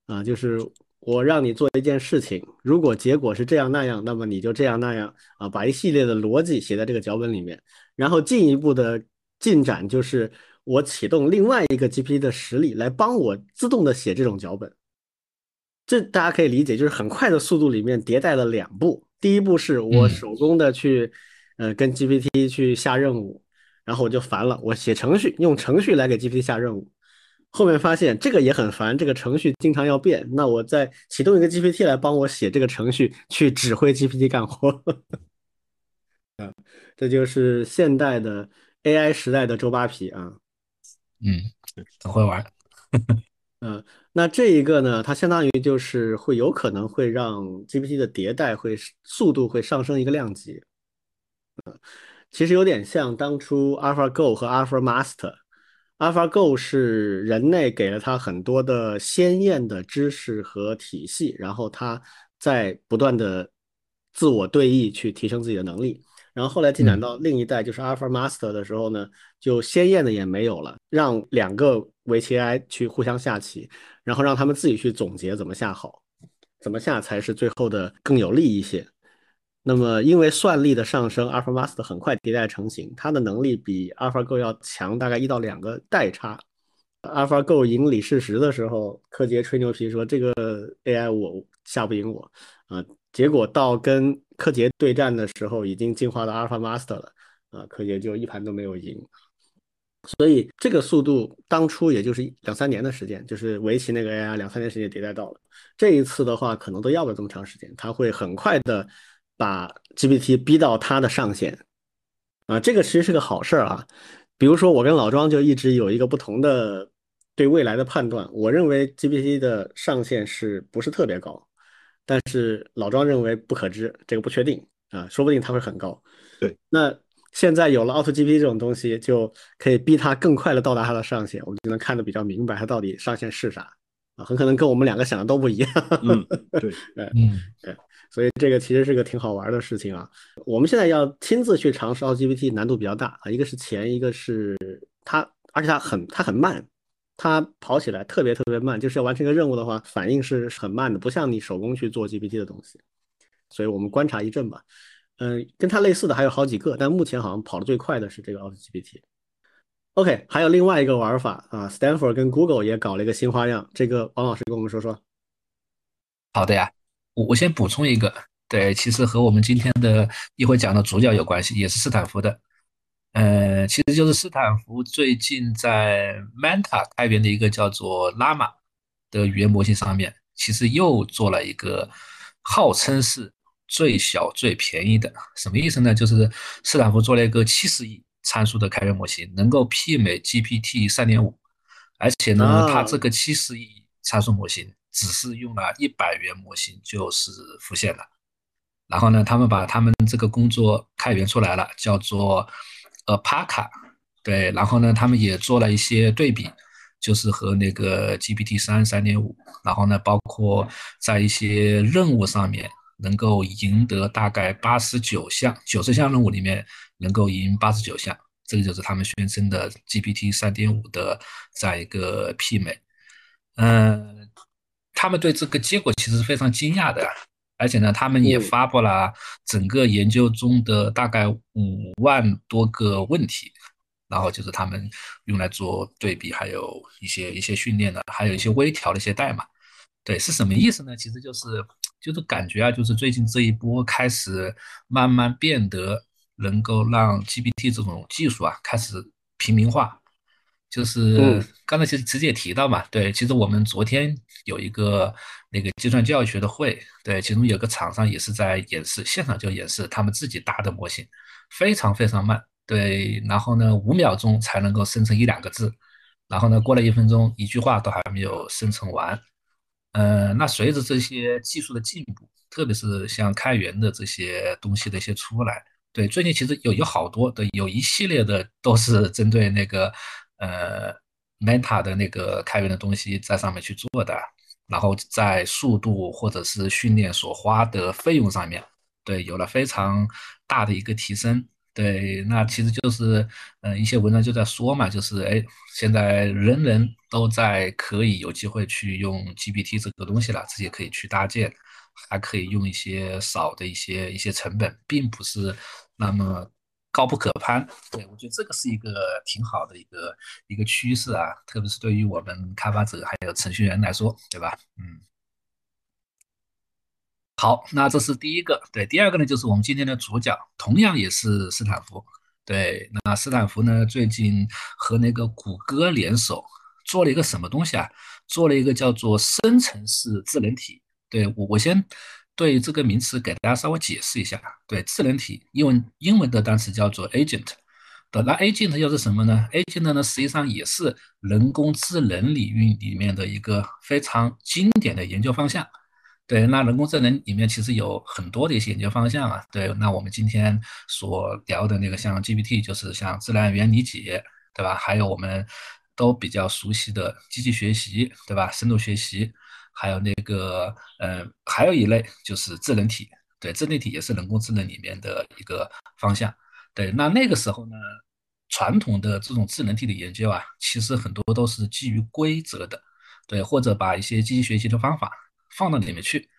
啊，就是。我让你做一件事情，如果结果是这样那样，那么你就这样那样啊，把一系列的逻辑写在这个脚本里面，然后进一步的进展就是我启动另外一个 GPT 的实例来帮我自动的写这种脚本。这大家可以理解，就是很快的速度里面迭代了两步。第一步是我手工的去，呃，跟 GPT 去下任务，然后我就烦了，我写程序，用程序来给 GPT 下任务。后面发现这个也很烦，这个程序经常要变，那我再启动一个 GPT 来帮我写这个程序，去指挥 GPT 干活。啊，这就是现代的 AI 时代的周扒皮啊。嗯，很会玩。嗯，那这一个呢，它相当于就是会有可能会让 GPT 的迭代会速度会上升一个量级。嗯，其实有点像当初 AlphaGo 和 AlphaMaster。AlphaGo 是人类给了它很多的鲜艳的知识和体系，然后它在不断的自我对弈去提升自己的能力。然后后来进展到另一代，就是 AlphaMaster 的时候呢，就鲜艳的也没有了，让两个围棋 AI 去互相下棋，然后让他们自己去总结怎么下好，怎么下才是最后的更有利一些。那么，因为算力的上升，AlphaMaster 很快迭代成型，它的能力比 AlphaGo 要强大概一到两个代差。AlphaGo 赢李世石的时候，柯洁吹牛皮说这个 AI 我下不赢我啊，结果到跟柯洁对战的时候，已经进化到 AlphaMaster 了啊，柯洁就一盘都没有赢。所以这个速度当初也就是两三年的时间，就是围棋那个 AI 两三年时间迭代到了。这一次的话，可能都要不了这么长时间，它会很快的。把 GPT 逼到它的上限啊，这个其实是个好事儿啊。比如说，我跟老庄就一直有一个不同的对未来的判断。我认为 GPT 的上限是不是特别高？但是老庄认为不可知，这个不确定啊，说不定它会很高。对，那现在有了 AutoGPT 这种东西，就可以逼它更快的到达它的上限，我们就能看得比较明白它到底上限是啥啊，很可能跟我们两个想的都不一样。嗯，对，嗯，对，所以这个其实是个挺好玩的事情啊。我们现在要亲自去尝试 L G B T，难度比较大啊，一个是钱，一个是它，而且它很它很慢，它跑起来特别特别慢，就是要完成一个任务的话，反应是很慢的，不像你手工去做 GPT 的东西。所以我们观察一阵吧。嗯，跟它类似的还有好几个，但目前好像跑得最快的是这个 AutoGPT。OK，还有另外一个玩法啊，Stanford 跟 Google 也搞了一个新花样，这个王老师跟我们说说。好的呀，我我先补充一个，对，其实和我们今天的一会讲的主角有关系，也是斯坦福的。呃，其实就是斯坦福最近在 Manta 开源的一个叫做 Llama 的语言模型上面，其实又做了一个号称是。最小最便宜的什么意思呢？就是斯坦福做了一个七十亿参数的开源模型，能够媲美 GPT 三点五，而且呢，它这个七十亿参数模型只是用了一百元模型就是浮现了。然后呢，他们把他们这个工作开源出来了，叫做 Alpaca，对，然后呢，他们也做了一些对比，就是和那个 GPT 三三点五，然后呢，包括在一些任务上面。能够赢得大概八十九项九十项任务里面能够赢八十九项，这个就是他们宣称的 GPT 三点五的这样一个媲美。嗯，他们对这个结果其实是非常惊讶的，而且呢，他们也发布了整个研究中的大概五万多个问题，然后就是他们用来做对比，还有一些一些训练的，还有一些微调的一些代码。对，是什么意思呢？其实就是。就是感觉啊，就是最近这一波开始慢慢变得能够让 GPT 这种技术啊开始平民化。就是刚才其实直接也提到嘛，对，其实我们昨天有一个那个计算教育学的会，对，其中有个厂商也是在演示，现场就演示他们自己搭的模型，非常非常慢，对，然后呢五秒钟才能够生成一两个字，然后呢过了一分钟一句话都还没有生成完。呃，那随着这些技术的进步，特别是像开源的这些东西的一些出来，对，最近其实有有好多的，有一系列的都是针对那个呃 Meta 的那个开源的东西在上面去做的，然后在速度或者是训练所花的费用上面，对，有了非常大的一个提升。对，那其实就是，嗯，一些文章就在说嘛，就是，哎，现在人人都在可以有机会去用 GPT 这个东西了，自己可以去搭建，还可以用一些少的一些一些成本，并不是那么高不可攀。对我觉得这个是一个挺好的一个一个趋势啊，特别是对于我们开发者还有程序员来说，对吧？嗯。好，那这是第一个。对，第二个呢，就是我们今天的主角，同样也是斯坦福。对，那斯坦福呢，最近和那个谷歌联手做了一个什么东西啊？做了一个叫做生成式智能体。对我，我先对这个名词给大家稍微解释一下。对，智能体，英文英文的单词叫做 agent。的，那 agent 又是什么呢？agent 呢，实际上也是人工智能领域里面的一个非常经典的研究方向。对，那人工智能里面其实有很多的一些研究方向啊。对，那我们今天所聊的那个像 GPT，就是像自然语言理解，对吧？还有我们都比较熟悉的机器学习，对吧？深度学习，还有那个，呃，还有一类就是智能体。对，智能体也是人工智能里面的一个方向。对，那那个时候呢，传统的这种智能体的研究啊，其实很多都是基于规则的，对，或者把一些机器学习的方法。放到里面去，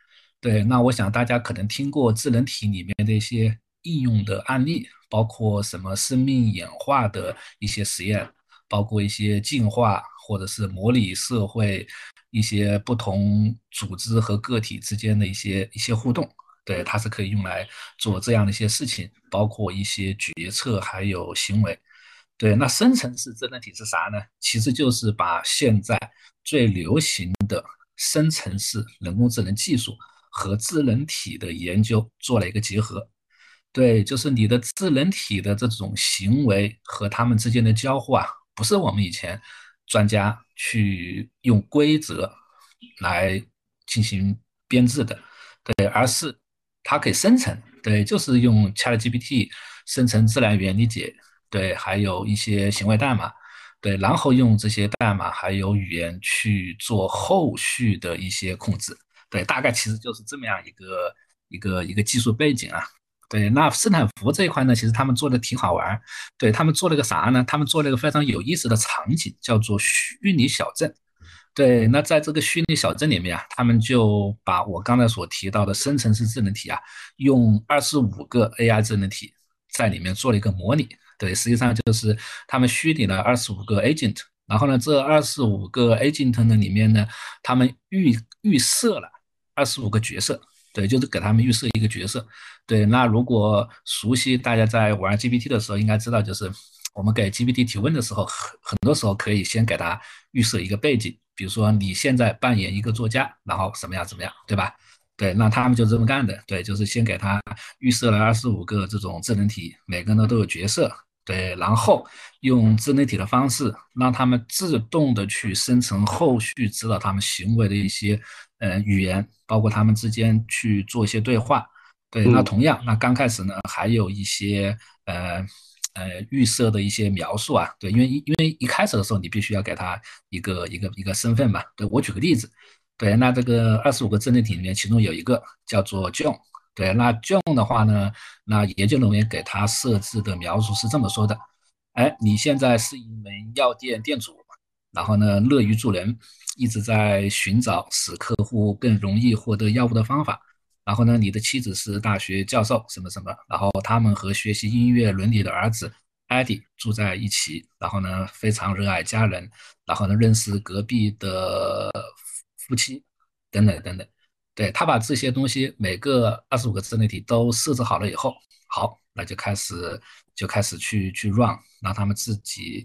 对，那我想大家可能听过智能体里面的一些应用的案例，包括什么生命演化的一些实验，包括一些进化或者是模拟社会一些不同组织和个体之间的一些一些互动，对，它是可以用来做这样的一些事情，包括一些决策还有行为，对，那深层次智能体是啥呢？其实就是把现在最流行的。深层次人工智能技术和智能体的研究做了一个结合，对，就是你的智能体的这种行为和他们之间的交互啊，不是我们以前专家去用规则来进行编制的，对，而是它可以生成，对，就是用 ChatGPT 生成自然语言理解，对，还有一些行为代码，对，然后用这些代码还有语言去做后续的一些控制，对，大概其实就是这么样一个一个一个技术背景啊。对，那斯坦福这一块呢，其实他们做的挺好玩儿对他们做了个啥呢？他们做了一个非常有意思的场景，叫做虚拟小镇。对，那在这个虚拟小镇里面啊，他们就把我刚才所提到的生成式智能体啊，用二十五个 AI 智能体在里面做了一个模拟。对，实际上就是他们虚拟了二十五个 agent，然后呢，这二十五个 agent 呢里面呢，他们预预设了二十五个角色。对，就是给他们预设一个角色。对，那如果熟悉大家在玩 GPT 的时候，应该知道，就是我们给 GPT 提问的时候，很很多时候可以先给他预设一个背景，比如说你现在扮演一个作家，然后怎么样怎么样，对吧？对，那他们就这么干的。对，就是先给他预设了二十五个这种智能体，每个人都有角色。对，然后用智能体的方式，让他们自动的去生成后续指导他们行为的一些呃语言，包括他们之间去做一些对话。对，那同样，那刚开始呢，还有一些呃呃预设的一些描述啊。对，因为因为一开始的时候，你必须要给他一个一个一个身份嘛。对我举个例子，对，那这个二十五个智能体里面，其中有一个叫做 John。对，那 John 的话呢，那研究人员给他设置的描述是这么说的：，哎，你现在是一名药店店主，然后呢，乐于助人，一直在寻找使客户更容易获得药物的方法。然后呢，你的妻子是大学教授，什么什么。然后他们和学习音乐伦理的儿子 Eddie 住在一起。然后呢，非常热爱家人。然后呢，认识隔壁的夫妻，等等等等。对他把这些东西每个二十五个智能体都设置好了以后，好，那就开始就开始去去 run，让他们自己，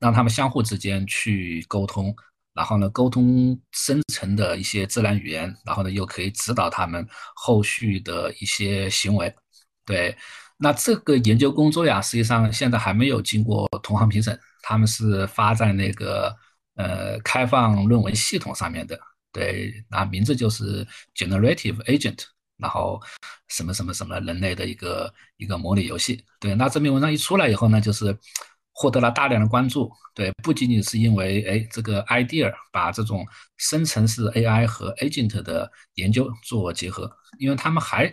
让他们相互之间去沟通，然后呢，沟通生成的一些自然语言，然后呢，又可以指导他们后续的一些行为。对，那这个研究工作呀，实际上现在还没有经过同行评审，他们是发在那个呃开放论文系统上面的。对，那名字就是 Generative Agent，然后什么什么什么人类的一个一个模拟游戏。对，那这篇文章一出来以后呢，就是获得了大量的关注。对，不仅仅是因为哎这个 idea 把这种生成式 AI 和 agent 的研究做结合，因为他们还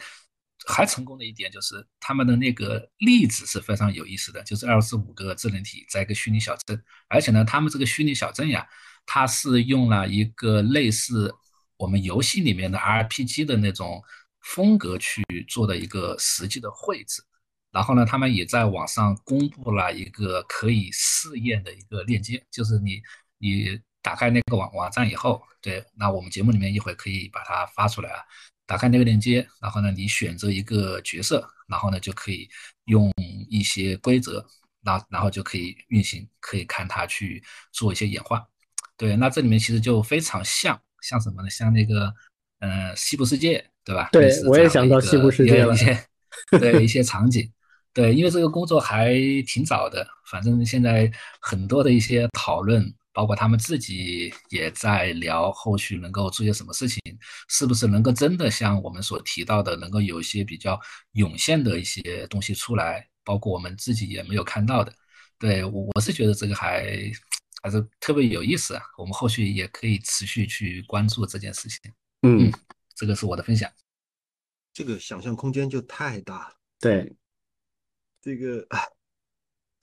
还成功的一点就是他们的那个例子是非常有意思的，就是二十五个智能体在一个虚拟小镇，而且呢，他们这个虚拟小镇呀。它是用了一个类似我们游戏里面的 RPG 的那种风格去做的一个实际的绘制，然后呢，他们也在网上公布了一个可以试验的一个链接，就是你你打开那个网网站以后，对，那我们节目里面一会可以把它发出来啊，打开那个链接，然后呢，你选择一个角色，然后呢就可以用一些规则，那然后就可以运行，可以看它去做一些演化。对，那这里面其实就非常像，像什么呢？像那个，呃，西部世界，对吧？对，我也想到西部世界了。一些，对一些场景，对，因为这个工作还挺早的，反正现在很多的一些讨论，包括他们自己也在聊后续能够做些什么事情，是不是能够真的像我们所提到的，能够有一些比较涌现的一些东西出来，包括我们自己也没有看到的。对我，我是觉得这个还。还是特别有意思啊！我们后续也可以持续去关注这件事情。嗯，这个是我的分享。这个想象空间就太大了。对，这个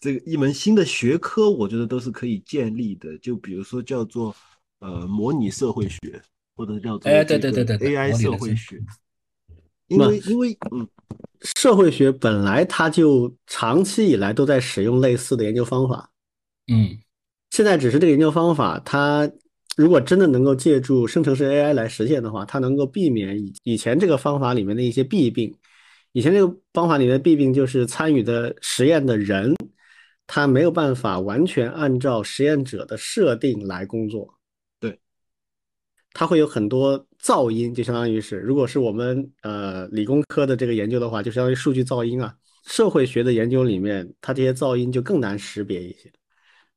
这个一门新的学科，我觉得都是可以建立的。就比如说叫做呃模拟社会学，或者叫做哎对对对对 AI 社会学。因为因为嗯，社会学本来它就长期以来都在使用类似的研究方法。嗯。现在只是这个研究方法，它如果真的能够借助生成式 AI 来实现的话，它能够避免以以前这个方法里面的一些弊病。以前这个方法里面的弊病就是参与的实验的人，他没有办法完全按照实验者的设定来工作。对，它会有很多噪音，就相当于是，如果是我们呃理工科的这个研究的话，就相当于数据噪音啊。社会学的研究里面，它这些噪音就更难识别一些。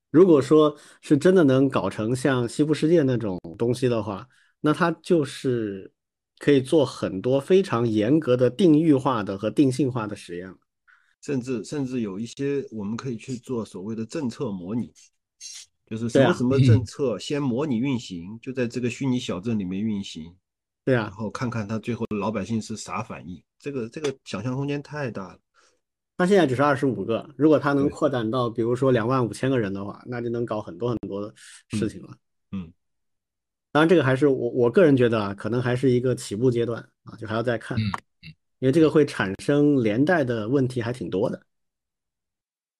如果说是真的能搞成像西部世界那种东西的话，那它就是可以做很多非常严格的定域化的和定性化的实验甚至甚至有一些我们可以去做所谓的政策模拟，就是什么什么政策先模拟运行，就在这个虚拟小镇里面运行，对啊，然后看看它最后老百姓是啥反应。这个这个想象空间太大了。它现在只是二十五个，如果它能扩展到比如说两万五千个人的话，那就能搞很多很多的事情了。嗯，当然这个还是我我个人觉得啊，可能还是一个起步阶段啊，就还要再看，嗯因为这个会产生连带的问题还挺多的，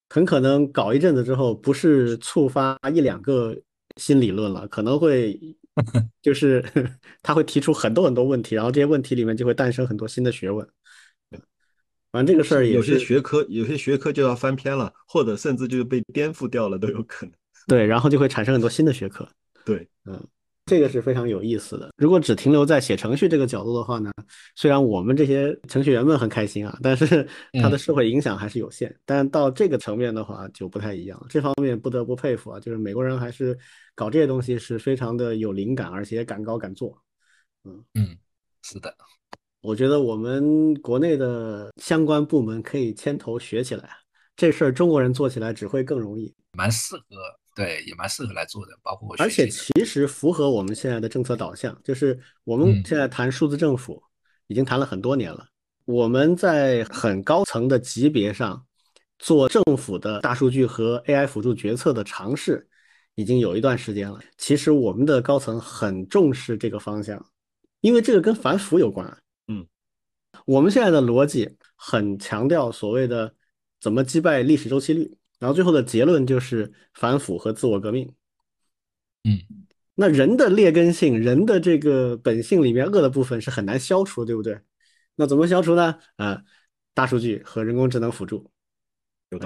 很可能搞一阵子之后，不是触发一两个新理论了，可能会 就是 他会提出很多很多问题，然后这些问题里面就会诞生很多新的学问。反正这个事儿也有些学科有些学科就要翻篇了，或者甚至就被颠覆掉了都有可能。对，然后就会产生很多新的学科。对，嗯，这个是非常有意思的。如果只停留在写程序这个角度的话呢，虽然我们这些程序员们很开心啊，但是它的社会影响还是有限。但到这个层面的话就不太一样了。这方面不得不佩服啊，就是美国人还是搞这些东西是非常的有灵感，而且也敢搞敢做。嗯嗯，是的，我觉得我们国内的相关部门可以牵头学起来，这事儿中国人做起来只会更容易。蛮适合，对，也蛮适合来做的，包括而且其实符合我们现在的政策导向，就是我们嗯现在谈数字政府，已经谈了很多年了。我们在很高层的级别上做政府的大数据和 AI 辅助决策的尝试，已经有一段时间了。其实我们的高层很重视这个方向，因为这个跟反腐有关。嗯，我们现在的逻辑很强调所谓的怎么击败历史周期率，然后最后的结论就是反腐和自我革命。嗯，那人的劣根性，人的这个本性里面恶的部分是很难消除，对不对？那怎么消除呢？啊、大数据和人工智能辅助。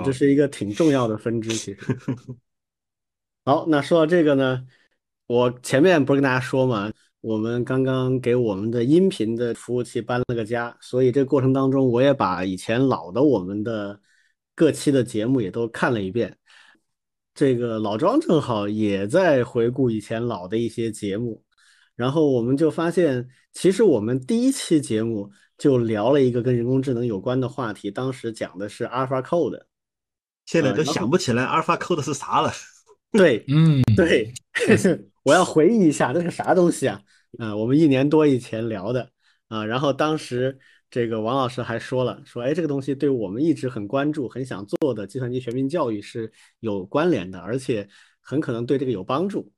这是一个挺重要的分支。其实，好，那说到这个呢，我前面不是跟大家说嘛，我们刚刚给我们的音频的服务器搬了个家，所以这个过程当中，我也把以前老的我们的各期的节目也都看了一遍。这个老庄正好也在回顾以前老的一些节目，然后我们就发现，其实我们第一期节目就聊了一个跟人工智能有关的话题，当时讲的是 AlphaCode。现在都想不起来 AlphaCode 是啥了。对嗯，对，我要回忆一下，这是啥东西啊？啊、我们一年多以前聊的啊，然后当时这个王老师还说了，说哎，这个东西对我们一直很关注、很想做的计算机全民教育是有关联的，而且很可能对这个有帮助。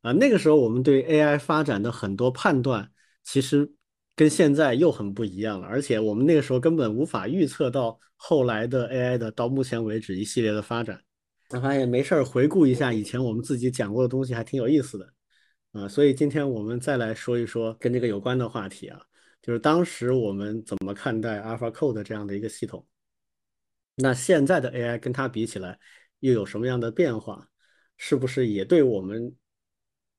啊，那个时候我们对 AI 发展的很多判断，其实跟现在又很不一样了，而且我们那个时候根本无法预测到后来的 AI 的到目前为止一系列的发展。我发现没事儿回顾一下以前我们自己讲过的东西，还挺有意思的。啊，所以今天我们再来说一说跟这个有关的话题啊，就是当时我们怎么看待 AlphaCode 这样的一个系统。那现在的 AI 跟它比起来，又有什么样的变化？是不是也对我们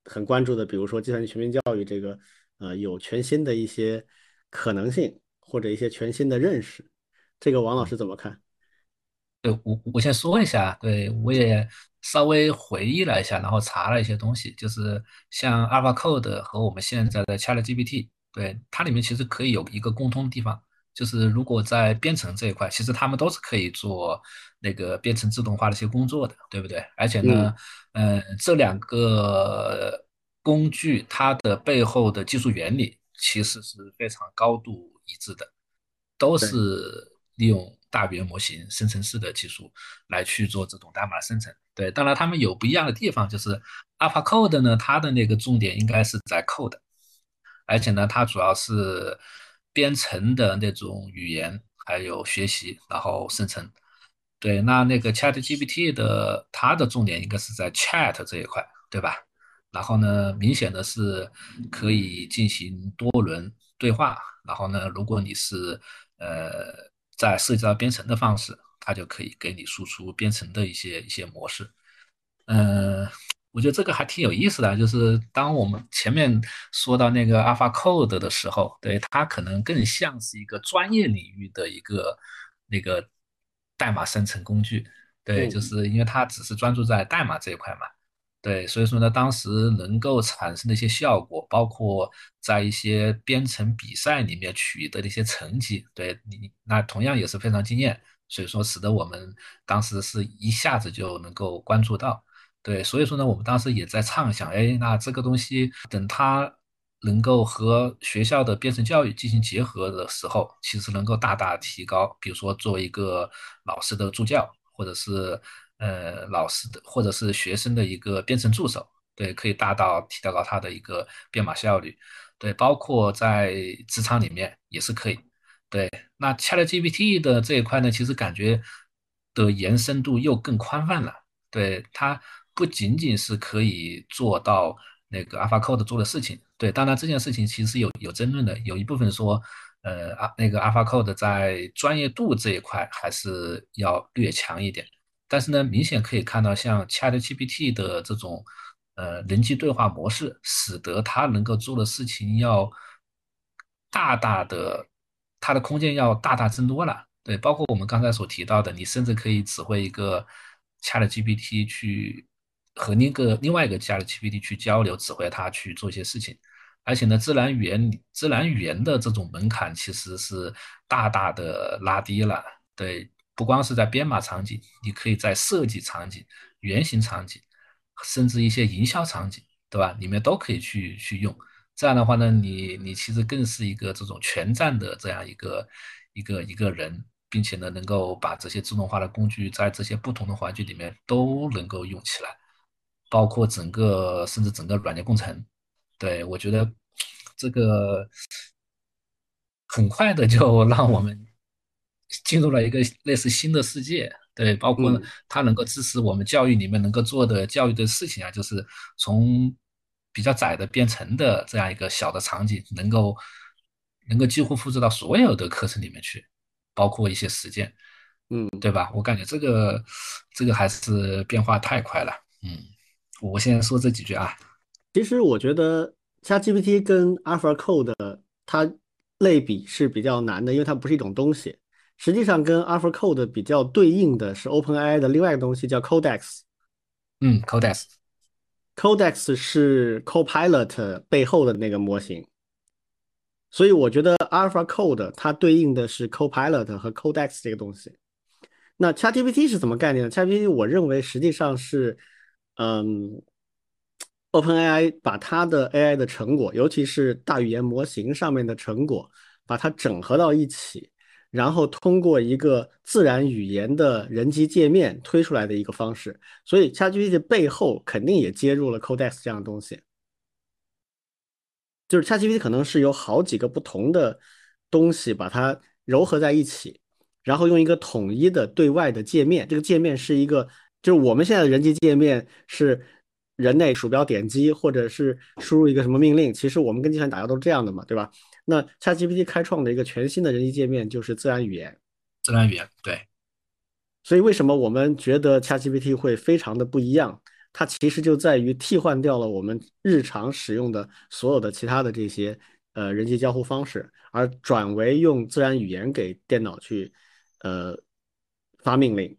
很关注的，比如说计算机全民教育这个，呃，有全新的一些可能性，或者一些全新的认识？这个王老师怎么看？对我我先说一下，对我也稍微回忆了一下，然后查了一些东西，就是像 AlphaCode 和我们现在的 ChatGPT，对它里面其实可以有一个共通的地方，就是如果在编程这一块，其实他们都是可以做那个编程自动化的一些工作的，对不对？而且呢，嗯、这两个工具它的背后的技术原理其实是非常高度一致的，都是利用大语言模型生成式的技术来去做这种代码生成。对，当然他们有不一样的地方，就是 AlphaCode 呢，它的那个重点应该是在 code，而且呢，它主要是编程的那种语言，还有学习，然后生成。对，那那个 ChatGPT 的它的重点应该是在 Chat 这一块，对吧？然后呢，明显的是可以进行多轮对话。然后呢，如果你是呃在涉及到编程的方式，它就可以给你输出编程的一些一些模式。嗯、我觉得这个还挺有意思的，就是当我们前面说到那个 AlphaCode 的时候，对它可能更像是一个专业领域的一个那个代码生成工具，对，嗯就是因为它只是专注在代码这一块嘛。对，所以说呢，当时能够产生的一些效果，包括在一些编程比赛里面取得的一些成绩，对你那同样也是非常惊艳。所以说使得我们当时是一下子就能够关注到。对，所以说呢，我们当时也在畅想，哎，那这个东西等它能够和学校的编程教育进行结合的时候，其实能够大大提高，比如说作为一个老师的助教，或者是呃老师的或者是学生的一个编程助手，对，可以大到提高到他的一个编码效率。对，包括在职场里面也是可以。对，那 ChatGPT 的这一块呢，其实感觉的延伸度又更宽泛了。对它。不仅仅是可以做到那个 AlphaCode 做的事情，对，当然这件事情其实有有争论的，有一部分说，呃啊那个 AlphaCode 在专业度这一块还是要略强一点，但是呢，明显可以看到像 ChatGPT 的这种呃人机对话模式，使得它能够做的事情要大大的，它的空间要大大增多了，对，包括我们刚才所提到的，你甚至可以指挥一个 ChatGPT 去。和那个另外一个 ChatGPT 去交流，指挥它去做一些事情，而且呢，自然语言自然语言的这种门槛其实是大大的拉低了。对，不光是在编码场景，你可以在设计场景、原型场景，甚至一些营销场景，对吧？里面都可以去去用。这样的话呢，你你其实更是一个这种全站的这样一个一个一个人，并且呢，能够把这些自动化的工具在这些不同的环境里面都能够用起来。包括整个甚至整个软件工程，对我觉得这个很快的就 让我们进入了一个类似新的世界。对，包括它能够支持我们教育里面能够做的教育的事情啊，就是从比较窄的编程的这样一个小的场景，能够能够几乎复制到所有的课程里面去，包括一些实践，嗯，对吧？我感觉这个这个还是变化太快了，嗯。我先说这几句啊。其实我觉得 ChatGPT 跟 AlphaCode 它类比是比较难的，因为它不是一种东西。实际上，跟 AlphaCode 比较对应的是 OpenAI 的另外一个东西，叫 Codex。嗯，Codex。Codex 是 Copilot 背后的那个模型。所以我觉得 AlphaCode 它对应的是 Copilot 和 Codex 这个东西。那 ChatGPT 是怎么概念呢？ChatGPT 我认为实际上是。嗯，OpenAI 把它的 AI 的成果，尤其是大语言模型上面的成果，把它整合到一起，然后通过一个自然语言的人机界面推出来的一个方式。所以，ChatGPT 背后肯定也接入了 Codex 这样的东西。就是 ChatGPT 可能是有好几个不同的东西把它糅合在一起，然后用一个统一的对外的界面。这个界面是一个。就是我们现在的人机界面是人类鼠标点击，或者是输入一个什么命令，其实我们跟计算打交道都是这样的嘛，对吧？那 ChatGPT 开创的一个全新的人机界面就是自然语言，自然语言对。所以为什么我们觉得 ChatGPT 会非常的不一样？它其实就在于替换掉了我们日常使用的所有的其他的这些呃人机交互方式，而转为用自然语言给电脑去呃发命令。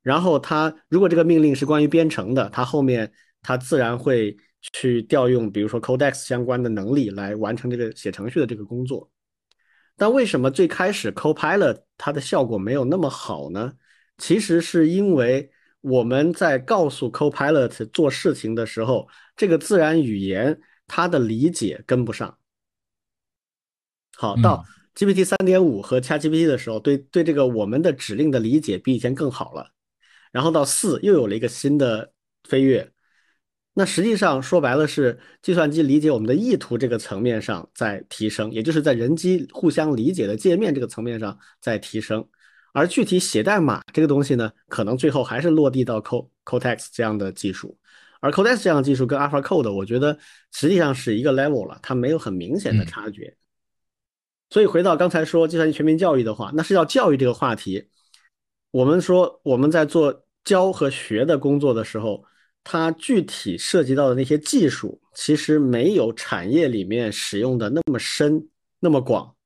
然后它如果这个命令是关于编程的，它后面它自然会去调用，比如说 Codex 相关的能力来完成这个写程序的这个工作。但为什么最开始 Copilot 它的效果没有那么好呢？其实是因为我们在告诉 Copilot 做事情的时候，这个自然语言它的理解跟不上。好，到 GPT 三点五和 ChatGPT 的时候，对对这个我们的指令的理解比以前更好了。然后到四又有了一个新的飞跃，那实际上说白了是计算机理解我们的意图这个层面上在提升，也就是在人机互相理解的界面这个层面上在提升，而具体写代码这个东西呢，可能最后还是落地到 Co Codex 这样的技术，而 Codex 这样的技术跟 AlphaCode 我觉得实际上是一个 level 了，它没有很明显的差距。所以回到刚才说计算机全面教育的话，那是要教育这个话题，我们说我们在做。教和学的工作的时候，它具体涉及到的那些技术，其实没有产业里面使用的那么深、那么广。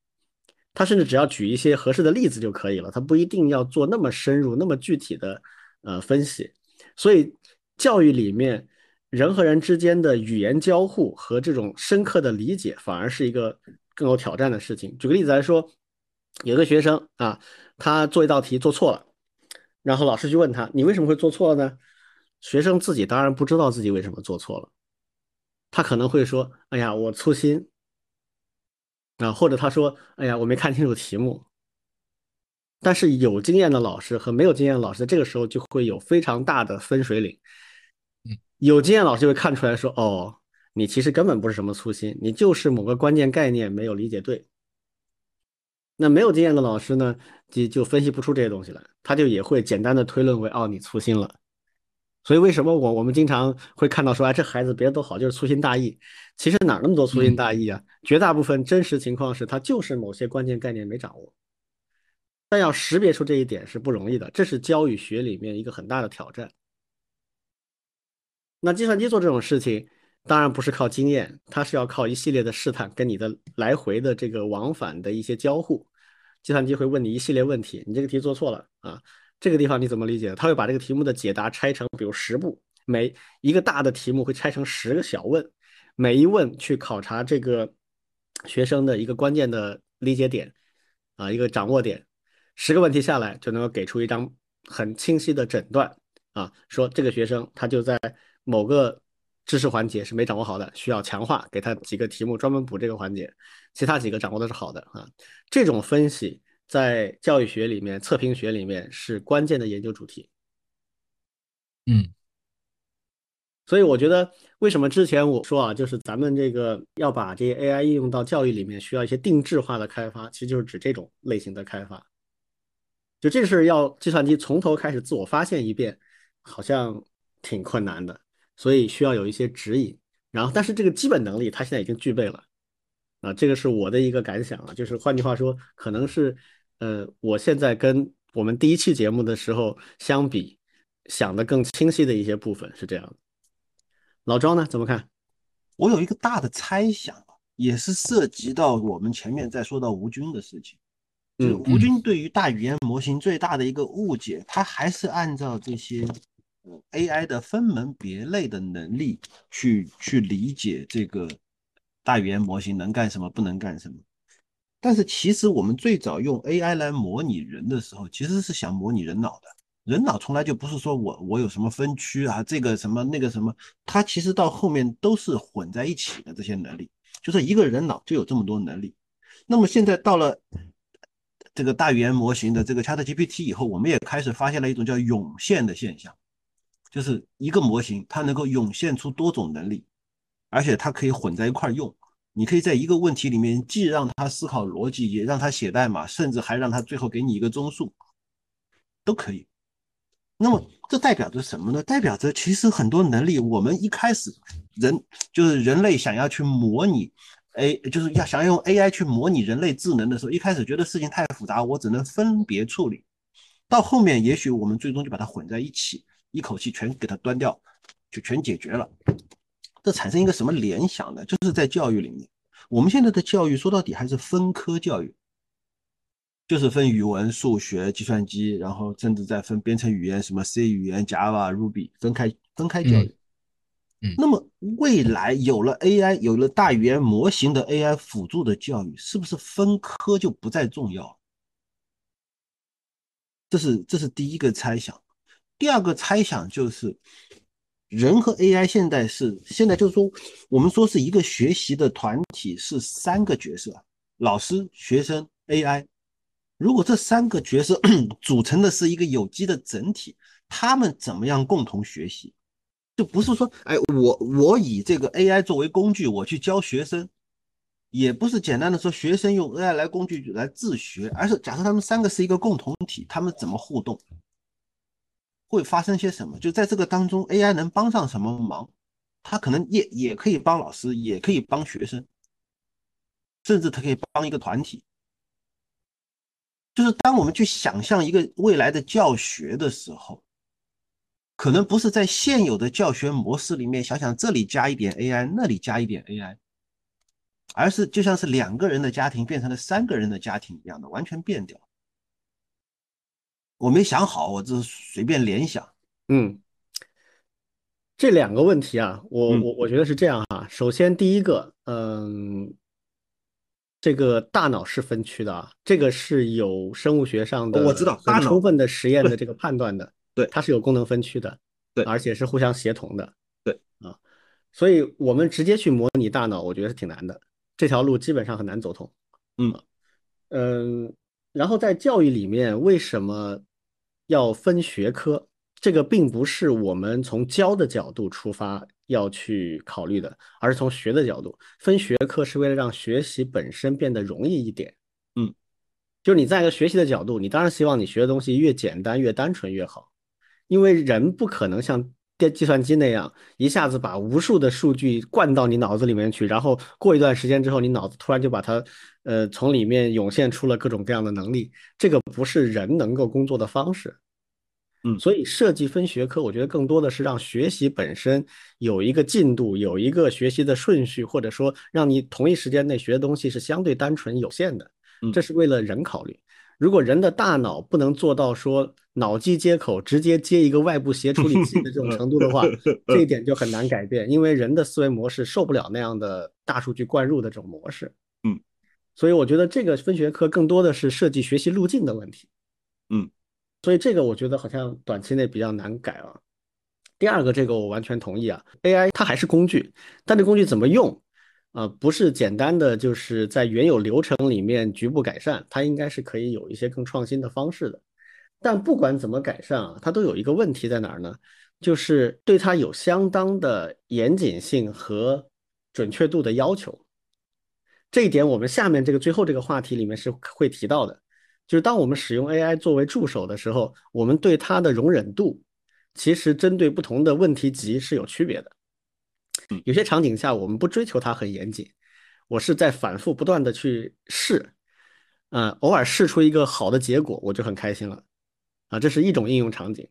它甚至只要举一些合适的例子就可以了，它不一定要做那么深入、那么具体的呃分析。所以，教育里面人和人之间的语言交互和这种深刻的理解，反而是一个更有挑战的事情。举个例子来说，有个学生啊，他做一道题做错了，然后老师就问他：“你为什么会做错呢？”学生自己当然不知道自己为什么做错了，他可能会说：“哎呀，我粗心。”啊，或者他说：“哎呀，我没看清楚题目。”但是有经验的老师和没有经验的老师，这个时候就会有非常大的分水岭。有经验老师就会看出来说：“哦，你其实根本不是什么粗心，你就是某个关键概念没有理解对。”那没有经验的老师呢，就就分析不出这些东西来，他就也会简单的推论为：“哦，你粗心了。”所以为什么我我们经常会看到说：“哎，这孩子别的都好，就是粗心大意。”其实哪那么多粗心大意啊？绝大部分真实情况是他就是某些关键概念没掌握。但要识别出这一点是不容易的，这是教育学里面一个很大的挑战。那计算机做这种事情，当然不是靠经验，它是要靠一系列的试探，跟你的来回的这个往返的一些交互。计算机会问你一系列问题，你这个题做错了啊，这个地方你怎么理解？他会把这个题目的解答拆成，比如十步，每一个大的题目会拆成十个小问，每一问去考察这个学生的一个关键的理解点啊，一个掌握点。十个问题下来，就能够给出一张很清晰的诊断啊，说这个学生他就在某个知识环节是没掌握好的，需要强化，给他几个题目专门补这个环节，其他几个掌握的是好的啊。这种分析在教育学里面、测评学里面是关键的研究主题。嗯，所以我觉得，为什么之前我说啊，就是咱们这个要把这些 AI 应用到教育里面，需要一些定制化的开发，其实就是指这种类型的开发。就这事要计算机从头开始自我发现一遍，好像挺困难的，所以需要有一些指引。然后，但是这个基本能力它现在已经具备了，啊，这个是我的一个感想啊。就是换句话说，可能是呃，我现在跟我们第一期节目的时候相比，想的更清晰的一些部分是这样的。老庄呢，怎么看？我有一个大的猜想，也是涉及到我们前面在说到吴军的事情。就吴军对于大语言模型最大的一个误解，他还是按照这些 AI 的分门别类的能力去去理解这个大语言模型能干什么，不能干什么。但是其实我们最早用 AI 来模拟人的时候，其实是想模拟人脑的。人脑从来就不是说我我有什么分区啊，这个什么那个什么，它其实到后面都是混在一起的这些能力，就是一个人脑就有这么多能力。那么现在到了。这个大语言模型的这个 ChatGPT 以后，我们也开始发现了一种叫涌现的现象，就是一个模型它能够涌现出多种能力，而且它可以混在一块用。你可以在一个问题里面既让他思考逻辑，也让他写代码，甚至还让他最后给你一个综述，都可以。那么这代表着什么呢？代表着其实很多能力，我们一开始人就是人类想要去模拟。A 就是要想要用 AI 去模拟人类智能的时候，一开始觉得事情太复杂，我只能分别处理。到后面，也许我们最终就把它混在一起，一口气全给它端掉，就全解决了。这产生一个什么联想呢？就是在教育里面，我们现在的教育说到底还是分科教育，就是分语文、数学、计算机，然后甚至再分编程语言，什么 C 语言、Java、Ruby，分开分开教育。那么未来有了 AI，有了大语言模型的 AI 辅助的教育，是不是分科就不再重要？这是这是第一个猜想。第二个猜想就是，人和 AI 现在是现在就是说，我们说是一个学习的团体，是三个角色：老师、学生、AI。如果这三个角色 组成的是一个有机的整体，他们怎么样共同学习？就不是说，哎，我我以这个 AI 作为工具，我去教学生，也不是简单的说学生用 AI 来工具来自学，而是假设他们三个是一个共同体，他们怎么互动，会发生些什么？就在这个当中，AI 能帮上什么忙？他可能也也可以帮老师，也可以帮学生，甚至他可以帮一个团体。就是当我们去想象一个未来的教学的时候。可能不是在现有的教学模式里面想想这里加一点 AI，那里加一点 AI，而是就像是两个人的家庭变成了三个人的家庭一样的，完全变掉。我没想好，我这是随便联想。嗯，这两个问题啊，我我我觉得是这样哈。首先第一个，嗯，这个大脑是分区的啊，这个是有生物学上的我知道大脑充分的实验的这个判断的，对它是有功能分区的，对而且是互相协同的，对啊，所以我们直接去模拟大脑，我觉得是挺难的，这条路基本上很难走通，嗯嗯，然后在教育里面为什么要分学科？这个并不是我们从教的角度出发要去考虑的，而是从学的角度分学科，是为了让学习本身变得容易一点。嗯，就是你在一个学习的角度，你当然希望你学的东西越简单、越单纯越好，因为人不可能像电计算机那样一下子把无数的数据灌到你脑子里面去，然后过一段时间之后，你脑子突然就把它呃从里面涌现出了各种各样的能力，这个不是人能够工作的方式。嗯所以设计分学科，我觉得更多的是让学习本身有一个进度，有一个学习的顺序，或者说让你同一时间内学的东西是相对单纯有限的。嗯这是为了人考虑。如果人的大脑不能做到说脑机接口直接接一个外部协处理器的这种程度的话，这一点就很难改变，因为人的思维模式受不了那样的大数据灌入的这种模式。嗯，所以我觉得这个分学科更多的是设计学习路径的问题。嗯。所以这个我觉得好像短期内比较难改啊。第二个，这个我完全同意啊，AI 它还是工具，但这工具怎么用，啊、不是简单的就是在原有流程里面局部改善，它应该是可以有一些更创新的方式的。但不管怎么改善啊，它都有一个问题在哪儿呢？就是对它有相当的严谨性和准确度的要求。这一点我们下面这个最后这个话题里面是会提到的。就是当我们使用 AI 作为助手的时候，我们对它的容忍度，其实针对不同的问题集是有区别的。有些场景下，我们不追求它很严谨，我是在反复不断的去试，嗯、偶尔试出一个好的结果，我就很开心了，啊，这是一种应用场景。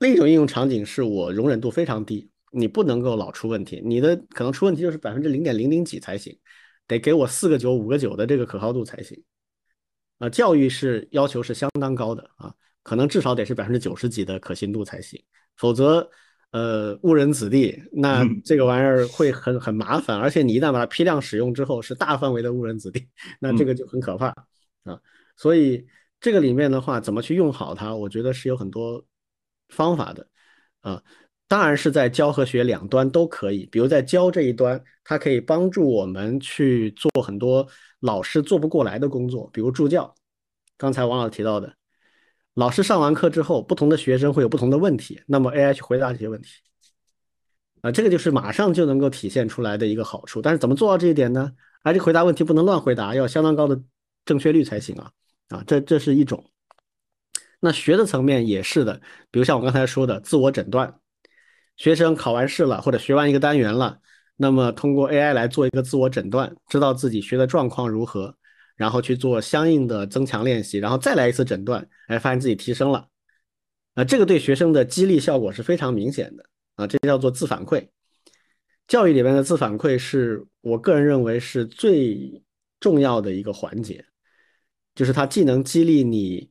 另一种应用场景是我容忍度非常低，你不能够老出问题，你的可能出问题就是百分之零点零零几才行，得给我四个九、五个九的这个可靠度才行。啊，教育是要求是相当高的啊，可能至少得是百分之九十几的可信度才行，否则，呃，误人子弟，那这个玩意儿会很很麻烦，而且你一旦把它批量使用之后，是大范围的误人子弟，那这个就很可怕啊。所以这个里面的话，怎么去用好它，我觉得是有很多方法的啊。当然是在教和学两端都可以，比如在教这一端，它可以帮助我们去做很多老师做不过来的工作，比如助教。刚才王老师提到的，老师上完课之后，不同的学生会有不同的问题，那么 AI 去回答这些问题，啊，这个就是马上就能够体现出来的一个好处。但是怎么做到这一点呢？而且回答问题不能乱回答，要相当高的正确率才行啊！啊，这这是一种。那学的层面也是的，比如像我刚才说的自我诊断。学生考完试了，或者学完一个单元了，那么通过 AI 来做一个自我诊断，知道自己学的状况如何，然后去做相应的增强练习，然后再来一次诊断，哎，发现自己提升了，啊，这个对学生的激励效果是非常明显的啊，这叫做自反馈。教育里面的自反馈是我个人认为是最重要的一个环节，就是它既能激励你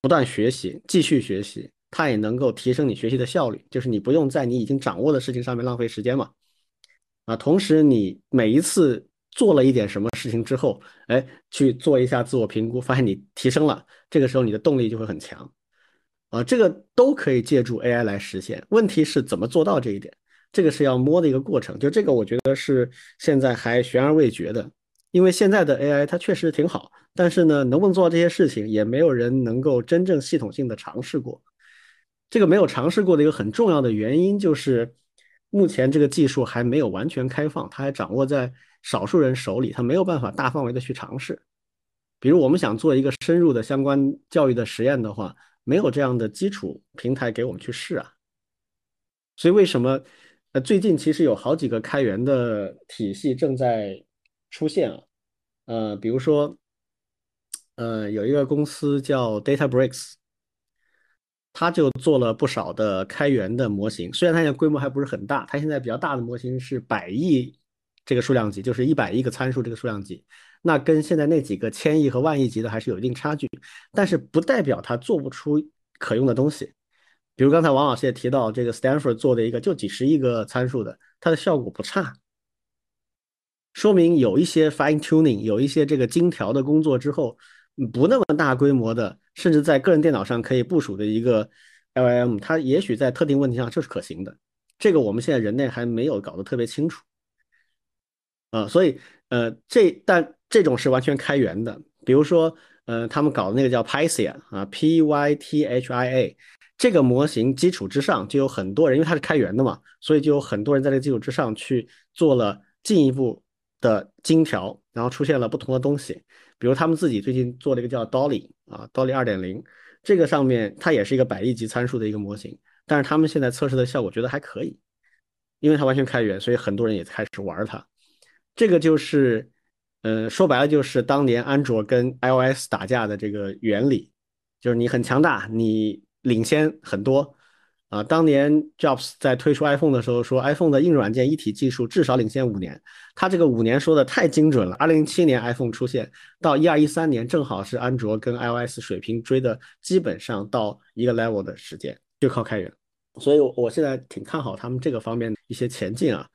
不断学习，继续学习。它也能够提升你学习的效率，就是你不用在你已经掌握的事情上面浪费时间嘛。啊，同时你每一次做了一点什么事情之后，哎，去做一下自我评估，发现你提升了，这个时候你的动力就会很强。啊，这个都可以借助 AI 来实现。问题是怎么做到这一点？这个是要摸的一个过程。就这个，我觉得是现在还悬而未决的。因为现在的 AI 它确实挺好，但是呢，能不能做到这些事情，也没有人能够真正系统性的尝试过。这个没有尝试过的一个很重要的原因就是，目前这个技术还没有完全开放，它还掌握在少数人手里，他没有办法大范围的去尝试。比如我们想做一个深入的相关教育的实验的话，没有这样的基础平台给我们去试啊。所以为什么呃最近其实有好几个开源的体系正在出现啊？呃，比如说呃有一个公司叫 DataBricks。他就做了不少的开源的模型，虽然它现在规模还不是很大，它现在比较大的模型是百亿这个数量级，就是一百亿个参数这个数量级，那跟现在那几个千亿和万亿级的还是有一定差距，但是不代表它做不出可用的东西。比如刚才王老师也提到，这个 Stanford 做的一个就几十亿个参数的，它的效果不差。说明有一些 fine tuning，有一些这个精调的工作之后，不那么大规模的，甚至在个人电脑上可以部署的一个 LLM，它也许在特定问题上就是可行的。这个我们现在人类还没有搞得特别清楚。啊，所以呃，这但这种是完全开源的，比如说呃，他们搞的那个叫 Pythia 啊，P Y T H I A，这个模型基础之上就有很多人，因为它是开源的嘛，所以就有很多人在这个基础之上去做了进一步的精调，然后出现了不同的东西，比如他们自己最近做了一个叫 Dolly 啊，Dolly 二点零，这个上面它也是一个百亿级参数的一个模型，但是他们现在测试的效果觉得还可以，因为它完全开源，所以很多人也开始玩它。这个就是，呃，说白了就是当年安卓跟 iOS 打架的这个原理，就是你很强大，你领先很多，啊，当年 Jobs 在推出 iPhone 的时候说 iPhone 的硬软件一体技术至少领先五年，他这个五年说的太精准了。二零零七年 iPhone 出现，到一二一三年正好是安卓跟 iOS 水平追的基本上到一个 level 的时间，就靠开源，所以我现在挺看好他们这个方面的一些前进啊。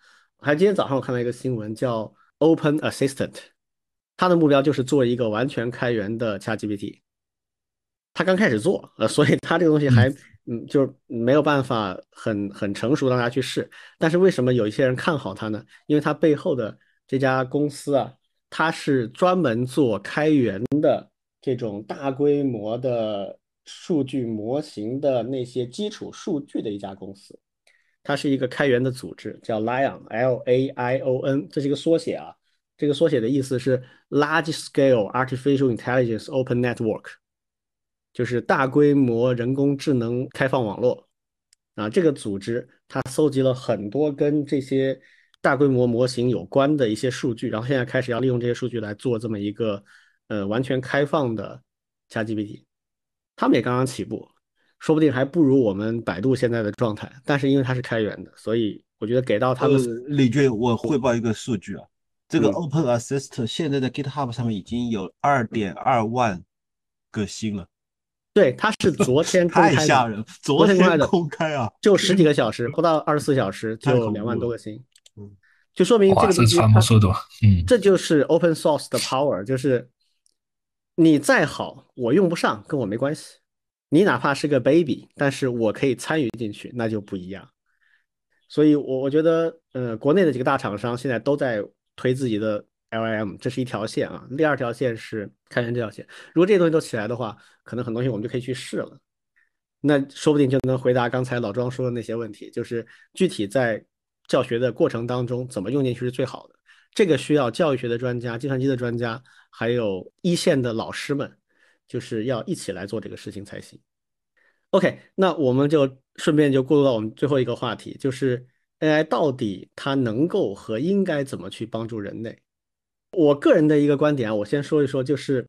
还今天早上我看到一个新闻，叫 Open Assistant，它的目标就是做一个完全开源的 ChatGPT。它刚开始做，呃，所以它这个东西还，嗯，就是没有办法很很成熟让大家去试。但是为什么有一些人看好它呢？因为它背后的这家公司啊，它是专门做开源的这种大规模的数据模型的那些基础数据的一家公司。它是一个开源的组织，叫 Lion，L-A-I-O-N，这是一个缩写啊。这个缩写的意思是 Large Scale Artificial Intelligence Open Network，就是大规模人工智能开放网络啊。这个组织它搜集了很多跟这些大规模模型有关的一些数据，然后现在开始要利用这些数据来做这么一个呃完全开放的 ChatGPT。他们也刚刚起步。说不定还不如我们百度现在的状态，但是因为它是开源的，所以我觉得给到他们。李军，我汇报一个数据啊，这个 Open Assist 现在在 GitHub 上面已经有二点二万个星了。对，它是昨天 公开的。太吓人！昨天公开啊，就十几个小时，不到二十四小时就两万多个星。嗯，就说明这个传播速度，嗯，这就是 Open Source 的 power，就是你再好，我用不上，跟我没关系。你哪怕是个 baby，但是我可以参与进去，那就不一样。所以，我我觉得，呃，国内的几个大厂商现在都在推自己的 LIM，这是一条线啊。第二条线是开源这条线。如果这些东西都起来的话，可能很多东西我们就可以去试了。那说不定就能回答刚才老庄说的那些问题，就是具体在教学的过程当中怎么用进去是最好的。这个需要教育学的专家、计算机的专家，还有一线的老师们。就是要一起来做这个事情才行。OK，那我们就顺便就过渡到我们最后一个话题，就是 AI 到底它能够和应该怎么去帮助人类？我个人的一个观点啊，我先说一说，就是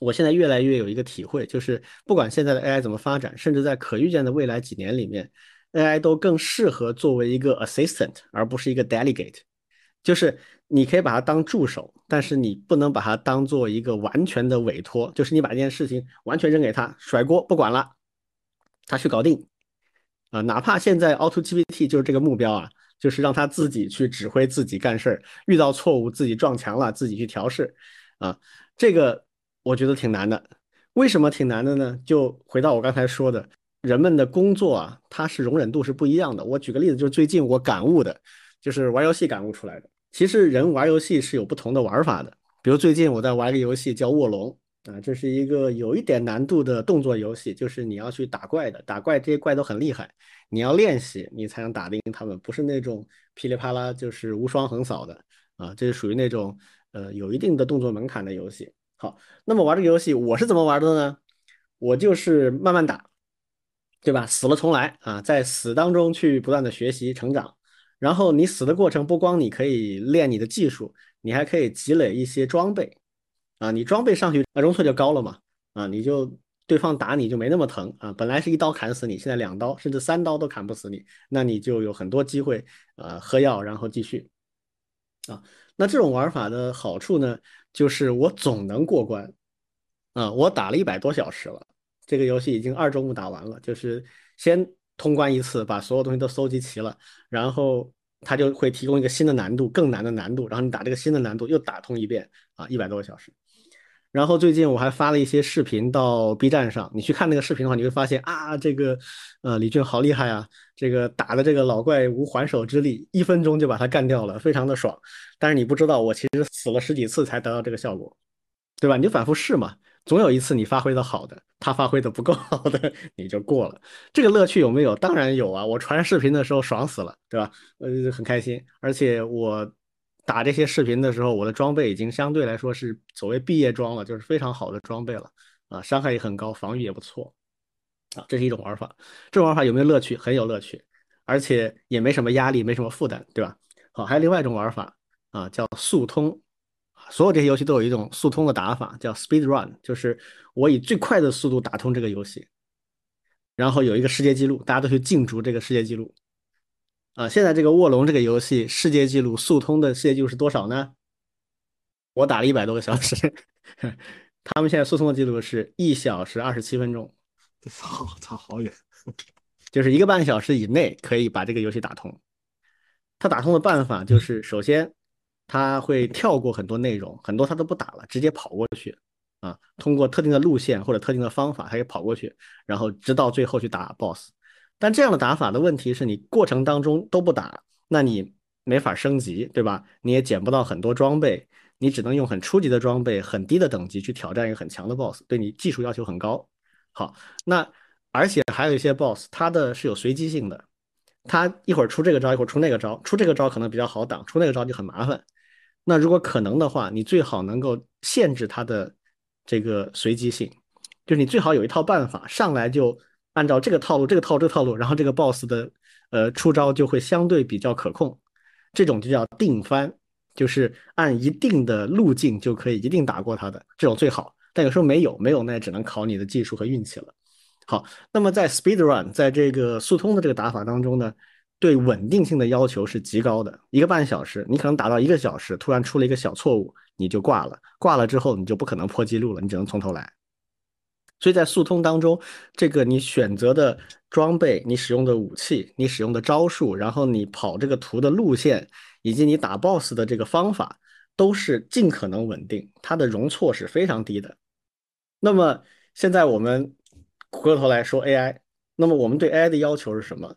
我现在越来越有一个体会，就是不管现在的 AI 怎么发展，甚至在可预见的未来几年里面，AI 都更适合作为一个 assistant，而不是一个 delegate，就是。你可以把它当助手，但是你不能把它当做一个完全的委托，就是你把这件事情完全扔给他，甩锅不管了，他去搞定啊！哪怕现在 Auto GPT 就是这个目标啊，就是让他自己去指挥自己干事儿，遇到错误自己撞墙了，自己去调试啊！这个我觉得挺难的。为什么挺难的呢？就回到我刚才说的，人们的工作啊，它是容忍度是不一样的。我举个例子，就是最近我感悟的，就是玩游戏感悟出来的。其实人玩游戏是有不同的玩法的，比如最近我在玩一个游戏叫卧龙啊，这是一个有一点难度的动作游戏，就是你要去打怪的，打怪这些怪都很厉害，你要练习你才能打得赢他们，不是那种噼里啪啦就是无双横扫的啊，这是属于那种呃有一定的动作门槛的游戏。好，那么玩这个游戏我是怎么玩的呢？我就是慢慢打，对吧？死了重来啊，在死当中去不断的学习成长。然后你死的过程不光你可以练你的技术，你还可以积累一些装备，啊，你装备上去，那容错就高了嘛，啊，你就对方打你就没那么疼啊，本来是一刀砍死你，现在两刀甚至三刀都砍不死你，那你就有很多机会，呃，喝药然后继续，啊，那这种玩法的好处呢，就是我总能过关，啊，我打了一百多小时了，这个游戏已经二周目打完了，就是先。通关一次，把所有东西都搜集齐了，然后它就会提供一个新的难度，更难的难度，然后你打这个新的难度又打通一遍啊，一百多个小时。然后最近我还发了一些视频到 B 站上，你去看那个视频的话，你会发现啊，这个呃李俊好厉害啊，这个打的这个老怪无还手之力，一分钟就把他干掉了，非常的爽。但是你不知道，我其实死了十几次才得到这个效果，对吧？你就反复试嘛，总有一次你发挥的好的，他发挥的不够好的，你就过了。这个乐趣有没有？当然有啊！我传视频的时候爽死了，对吧？呃，很开心，而且我。打这些视频的时候，我的装备已经相对来说是所谓毕业装了，就是非常好的装备了啊，伤害也很高，防御也不错啊，这是一种玩法。这种玩法有没有乐趣？很有乐趣，而且也没什么压力，没什么负担，对吧？好，还有另外一种玩法啊，叫速通。所有这些游戏都有一种速通的打法，叫 speed run，就是我以最快的速度打通这个游戏，然后有一个世界纪录，大家都去竞逐这个世界纪录。啊，现在这个卧龙这个游戏世界纪录速通的世界纪录是多少呢？我打了一百多个小时，他们现在速通的记录是一小时二十七分钟，操，操好远，就是一个半小时以内可以把这个游戏打通。他打通的办法就是，首先他会跳过很多内容，很多他都不打了，直接跑过去啊，通过特定的路线或者特定的方法，他也跑过去，然后直到最后去打 BOSS。但这样的打法的问题是你过程当中都不打，那你没法升级，对吧？你也捡不到很多装备，你只能用很初级的装备、很低的等级去挑战一个很强的 BOSS，对你技术要求很高。好，那而且还有一些 BOSS，它的是有随机性的，它一会儿出这个招，一会儿出那个招，出这个招可能比较好挡，出那个招就很麻烦。那如果可能的话，你最好能够限制它的这个随机性，就是你最好有一套办法，上来就。按照这个套路，这个套这个套路，然后这个 boss 的呃出招就会相对比较可控，这种就叫定番，就是按一定的路径就可以一定打过他的，这种最好。但有时候没有，没有那也只能考你的技术和运气了。好，那么在 speed run，在这个速通的这个打法当中呢，对稳定性的要求是极高的。一个半小时，你可能打到一个小时，突然出了一个小错误，你就挂了。挂了之后，你就不可能破纪录了，你只能从头来。所以在速通当中，这个你选择的装备、你使用的武器、你使用的招数，然后你跑这个图的路线，以及你打 BOSS 的这个方法，都是尽可能稳定，它的容错是非常低的。那么现在我们回过头来说 AI，那么我们对 AI 的要求是什么？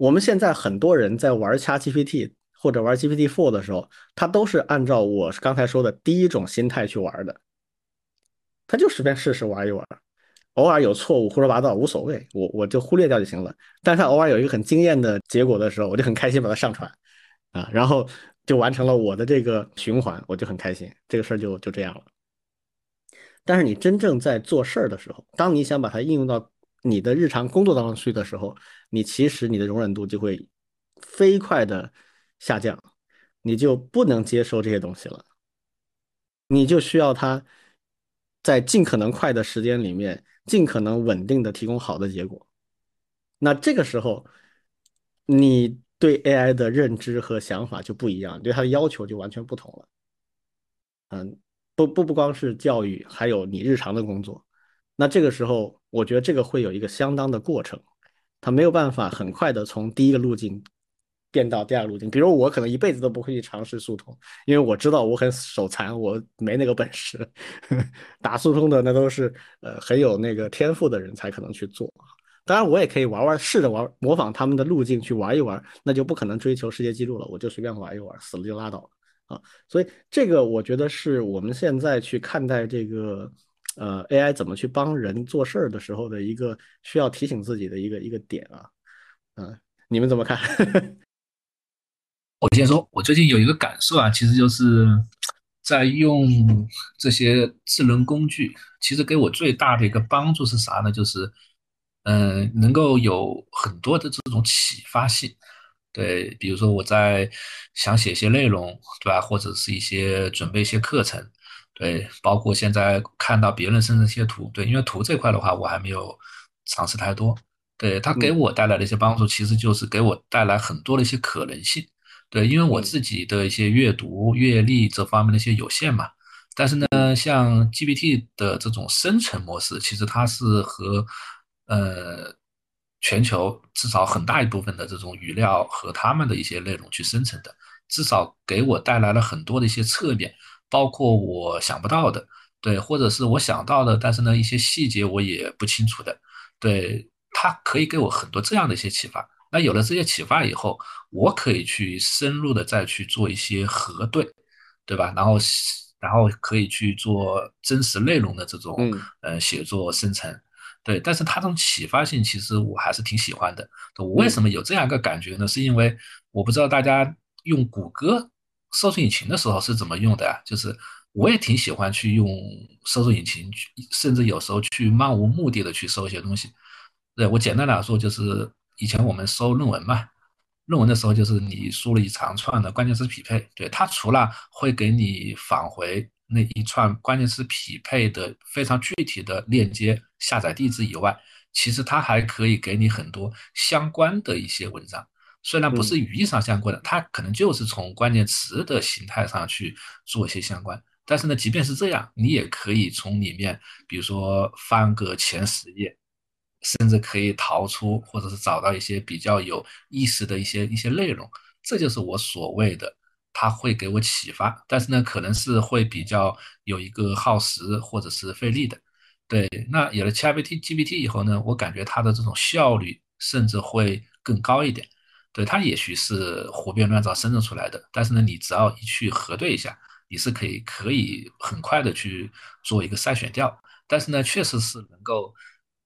我们现在很多人在玩 ChatGPT 或者玩 GPT-4 的时候，他都是按照我刚才说的第一种心态去玩的，他就随便试试玩一玩。偶尔有错误，胡说八道无所谓，我我就忽略掉就行了。但是偶尔有一个很惊艳的结果的时候，我就很开心把它上传，啊，然后就完成了我的这个循环，我就很开心，这个事儿就就这样了。但是你真正在做事儿的时候，当你想把它应用到你的日常工作当中去的时候，你其实你的容忍度就会飞快的下降，你就不能接受这些东西了，你就需要它在尽可能快的时间里面。尽可能稳定的提供好的结果，那这个时候，你对 AI 的认知和想法就不一样，对它的要求就完全不同了。嗯，不不不光是教育，还有你日常的工作。那这个时候，我觉得这个会有一个相当的过程，他没有办法很快的从第一个路径。变到第二个路径，比如我可能一辈子都不会去尝试速通，因为我知道我很手残，我没那个本事。打速通的那都是呃很有那个天赋的人才可能去做。当然我也可以玩玩，试着玩模仿他们的路径去玩一玩，那就不可能追求世界纪录了，我就随便玩一玩，死了就拉倒啊。所以这个我觉得是我们现在去看待这个呃 AI 怎么去帮人做事儿的时候的一个需要提醒自己的一个一个点啊。嗯，你们怎么看？我先说，我最近有一个感受啊，其实就是在用这些智能工具，其实给我最大的一个帮助是啥呢？就是，嗯，能够有很多的这种启发性。对，比如说我在想写一些内容，对吧？或者是一些准备一些课程，对，包括现在看到别人生成一些图，对，因为图这块的话，我还没有尝试太多。对，它给我带来的一些帮助，其实就是给我带来很多的一些可能性。对，因为我自己的一些阅读阅历这方面的一些有限嘛，但是呢，像 GPT 的这种生成模式，其实它是和呃全球至少很大一部分的这种语料和他们的一些内容去生成的，至少给我带来了很多的一些侧面，包括我想不到的，对，或者是我想到的，但是呢一些细节我也不清楚的，对，它可以给我很多这样的一些启发。那有了这些启发以后，我可以去深入的再去做一些核对，对吧？然后然后可以去做真实内容的这种呃写作生成。对，但是它这种启发性，其实我还是挺喜欢的。我为什么有这样一个感觉呢？是因为我不知道大家用谷歌搜索引擎的时候是怎么用的呀？就是我也挺喜欢去用搜索引擎，甚至有时候去漫无目的的去搜一些东西。对我简单来说，就是以前我们搜论文嘛，论文的时候就是你输了一长串的关键词匹配，对它除了会给你返回。那一串关键词匹配的非常具体的链接下载地址以外，其实它还可以给你很多相关的一些文章，虽然不是语义上相关的，它可能就是从关键词的形态上去做一些相关。但是呢，即便是这样，你也可以从里面，比如说翻个前十页，甚至可以逃出或者是找到一些比较有意思的一些一些内容。这就是我所谓的。它会给我启发，但是呢，可能是会比较有一个耗时或者是费力的。对，那有了 ChatGPT GPT 以后呢，我感觉它的这种效率甚至会更高一点。对，它也许是胡编乱造生成出来的，但是呢，你只要一去核对一下，你是可以可以很快的去做一个筛选掉。但是呢，确实是能够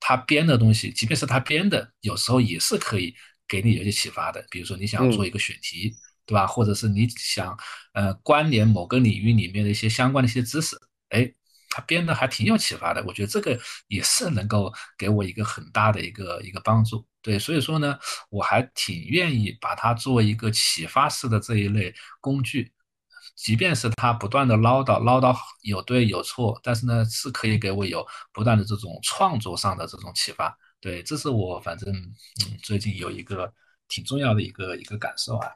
他编的东西，即便是他编的，有时候也是可以给你有些启发的。比如说你想做一个选题。对吧？或者是你想，呃，关联某个领域里面的一些相关的一些知识，哎，他编的还挺有启发的。我觉得这个也是能够给我一个很大的一个一个帮助。对，所以说呢，我还挺愿意把它作为一个启发式的这一类工具，即便是他不断的唠叨唠叨有对有错，但是呢，是可以给我有不断的这种创作上的这种启发。对，这是我反正嗯最近有一个挺重要的一个一个感受啊。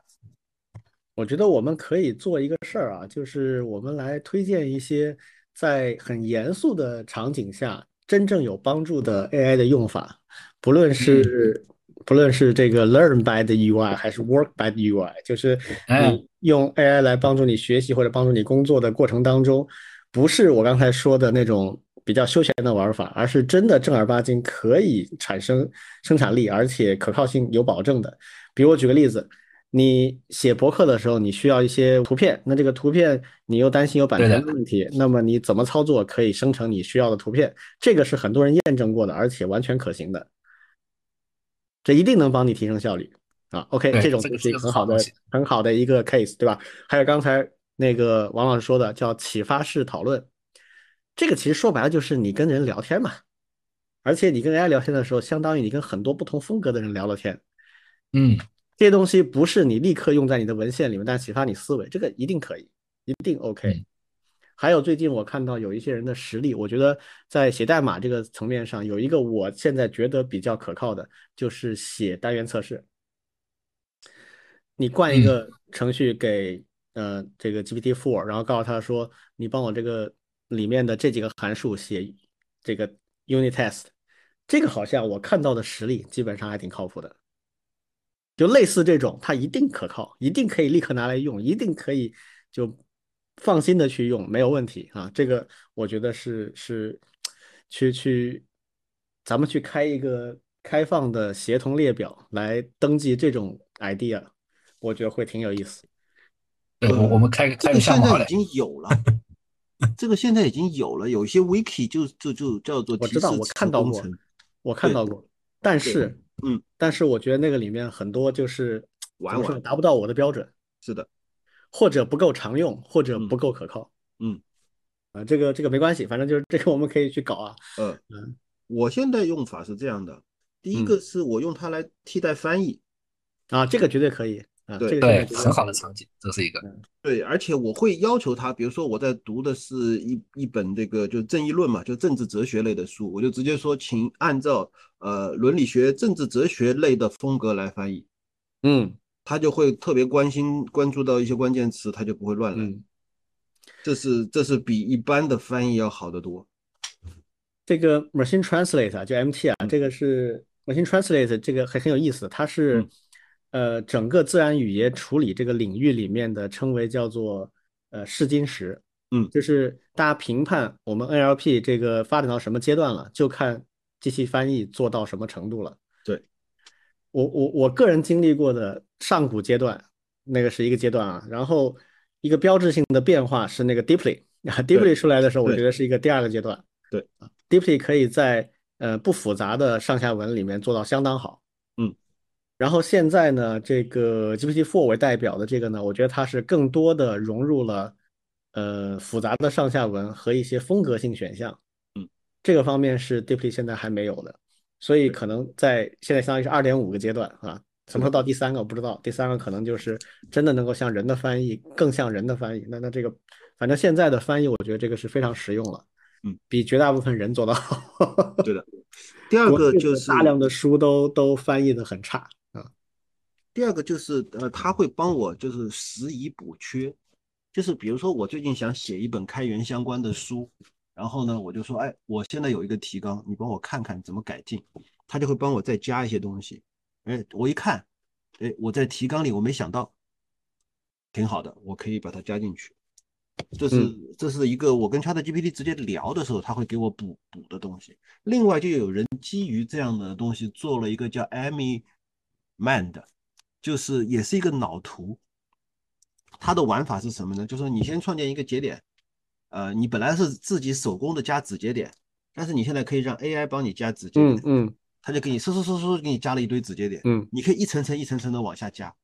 我觉得我们可以做一个事儿啊，就是我们来推荐一些在很严肃的场景下真正有帮助的 AI 的用法，不论是不论是这个 Learn by the UI 还是 Work by the UI，就是你用 AI 来帮助你学习或者帮助你工作的过程当中，不是我刚才说的那种比较休闲的玩法，而是真的正儿八经可以产生生产力，而且可靠性有保证的。比如我举个例子。你写博客的时候，你需要一些图片，那这个图片你又担心有版权的问题，那么你怎么操作可以生成你需要的图片？这个是很多人验证过的，而且完全可行的，这一定能帮你提升效率啊。OK，这种就是一个很好的、很好的一个 case，对吧？还有刚才那个王老师说的叫启发式讨论，这个其实说白了就是你跟人聊天嘛，而且你跟人家聊天的时候，相当于你跟很多不同风格的人聊了天，嗯。这些东西不是你立刻用在你的文献里面，但启发你思维，这个一定可以，一定 OK。还有最近我看到有一些人的实力，我觉得在写代码这个层面上，有一个我现在觉得比较可靠的，就是写单元测试。你灌一个程序给呃这个 GPT Four，然后告诉他说，你帮我这个里面的这几个函数写这个 Unit Test，这个好像我看到的实力基本上还挺靠谱的。就类似这种，它一定可靠，一定可以立刻拿来用，一定可以就放心的去用，没有问题啊。这个我觉得是是去去，咱们去开一个开放的协同列表来登记这种 idea，我觉得会挺有意思。对，我我们开这个现在已经有了，这个现在已经有了，有一些 wiki 就就就叫做我知道，我看到过，我看到过，但是。嗯，但是我觉得那个里面很多就是玩玩达不到我的标准，是的，或者不够常用，或者不够可靠。嗯，啊，这个这个没关系，反正就是这个我们可以去搞啊。嗯嗯，我现在用法是这样的，第一个是我用它来替代翻译，啊，这个绝对可以。对对，很好的场景，这是一个。对，而且我会要求他，比如说我在读的是一一本这个就是《正义论》嘛，就政治哲学类的书，我就直接说，请按照呃伦理学、政治哲学类的风格来翻译。嗯，他就会特别关心、关注到一些关键词，他就不会乱来。这是这是比一般的翻译要好得多。这个 Machine Translate 啊就 MT 啊，这个是。Machine Translate 这个很很有意思，它是呃整个自然语言处理这个领域里面的称为叫做呃试金石，嗯就是大家评判我们 NLP 这个发展到什么阶段了，就看机器翻译做到什么程度了。对，我我我个人经历过的上古阶段，那个是一个阶段啊，然后一个标志性的变化是那个 Deeply 啊，Deeply 出来的时候，我觉得是一个第二个阶段。对啊，Deeply 可以在呃不复杂的上下文里面做到相当好。嗯，然后现在呢，这个 GPT-4 为代表的这个呢，我觉得它是更多的融入了呃复杂的上下文和一些风格性选项。嗯，这个方面是 Deeply 现在还没有的，所以可能在现在相当于是二点五个阶段啊。什么时候到第三个我不知道，第三个可能就是真的能够像人的翻译，更像人的翻译。那那这个，反正现在的翻译，我觉得这个是非常实用了，嗯，比绝大部分人做得好。对的。第二个就是大量的书都都翻译的很差啊。第二个就是呃，他会帮我就是拾遗补缺，就是比如说我最近想写一本开源相关的书，然后呢，我就说，哎，我现在有一个提纲，你帮我看看怎么改进，他就会帮我再加一些东西。哎，我一看，哎，我在提纲里我没想到，挺好的，我可以把它加进去。这是、这是一个我跟 ChatGPT 直接聊的时候，他会给我补补的东西。另外，就有人基于这样的东西做了一个叫 Amy Man 的，就是也是一个脑图。它的玩法是什么呢？就是你先创建一个节点，呃，你本来是自己手工的加子节点，但是你现在可以让 AI 帮你加子节点，嗯嗯它就给你嗖嗖嗖嗖给你加了一堆子节点，嗯你可以一层层一层层的往下加，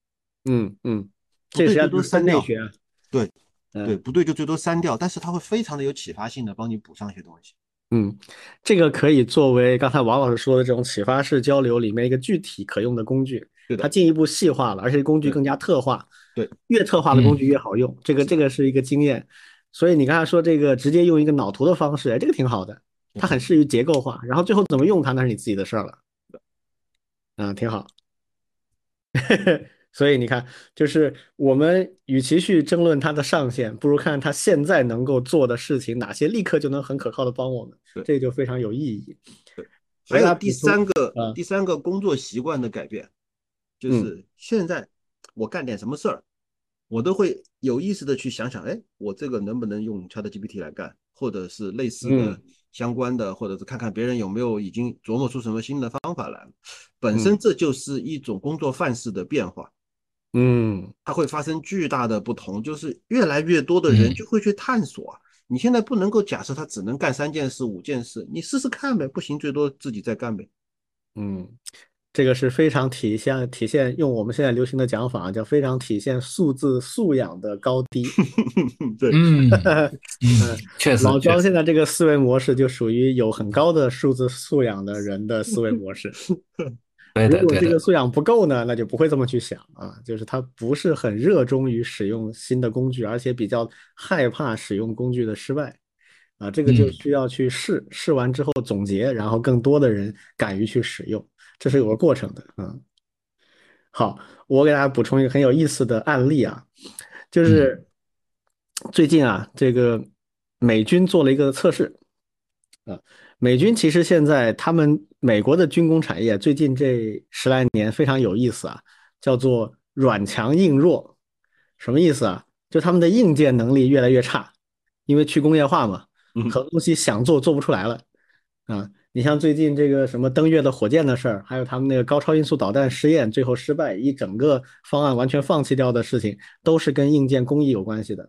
嗯嗯，这实际上就是都删掉分类学啊。对嗯对，不对就最多删掉，但是它会非常的有启发性的帮你补上一些东西。嗯，这个可以作为刚才王老师说的这种启发式交流里面一个具体可用的工具。它进一步细化了，而且工具更加特化。对，越特化的工具越好用，这个这个是一个经验。所以你刚才说这个直接用一个脑图的方式，哎，这个挺好的，它很适于结构化。然后最后怎么用它，那是你自己的事儿了。嗯，挺好。所以你看，就是我们与其去争论它的上限，不如看它现在能够做的事情，哪些立刻就能很可靠的帮我们，对这就非常有意义。还有第三个啊，第三个工作习惯的改变，就是现在我干点什么事儿，我都会有意识的去想想，哎，我这个能不能用 ChatGPT 来干，或者是类似的嗯相关的，或者是看看别人有没有已经琢磨出什么新的方法来。本嗯身这就是一种工作范式的变化，嗯它会发生巨大的不同，就是越来越多的人嗯就会去探索啊。你现在不能够假设他只能干三件事、五件事，你试试看呗，不行最多自己再干呗。嗯，这个是非常体现体现用我们现在流行的讲法，叫非常体现数字素养的高低。对，嗯嗯，确实，老庄现在这个思维模式就属于有很高的数字素养的人的思维模式。对的，如果，这个素养不够呢，那就不会这么去想啊。就是他不是很热衷于使用新的工具，而且比较害怕使用工具的失败啊。这个就嗯需要去试，试完之后总结，然后更多的人敢于去使用，这是有个过程的啊。好，我给大家补充一个很有意思的案例啊，就是最近啊，这个美军做了一个测试啊。美军其实现在他们美国的军工产业最近这十来年非常有意思啊，叫做软强硬弱，什么意思啊？就他们的硬件能力越来越差，因为去工业化嘛，嗯很多东西想做做不出来了啊。你像最近这个什么登月的火箭的事儿，还有他们那个高超音速导弹试验最后失败，一整个方案完全放弃掉的事情，都是跟硬件工艺有关系的。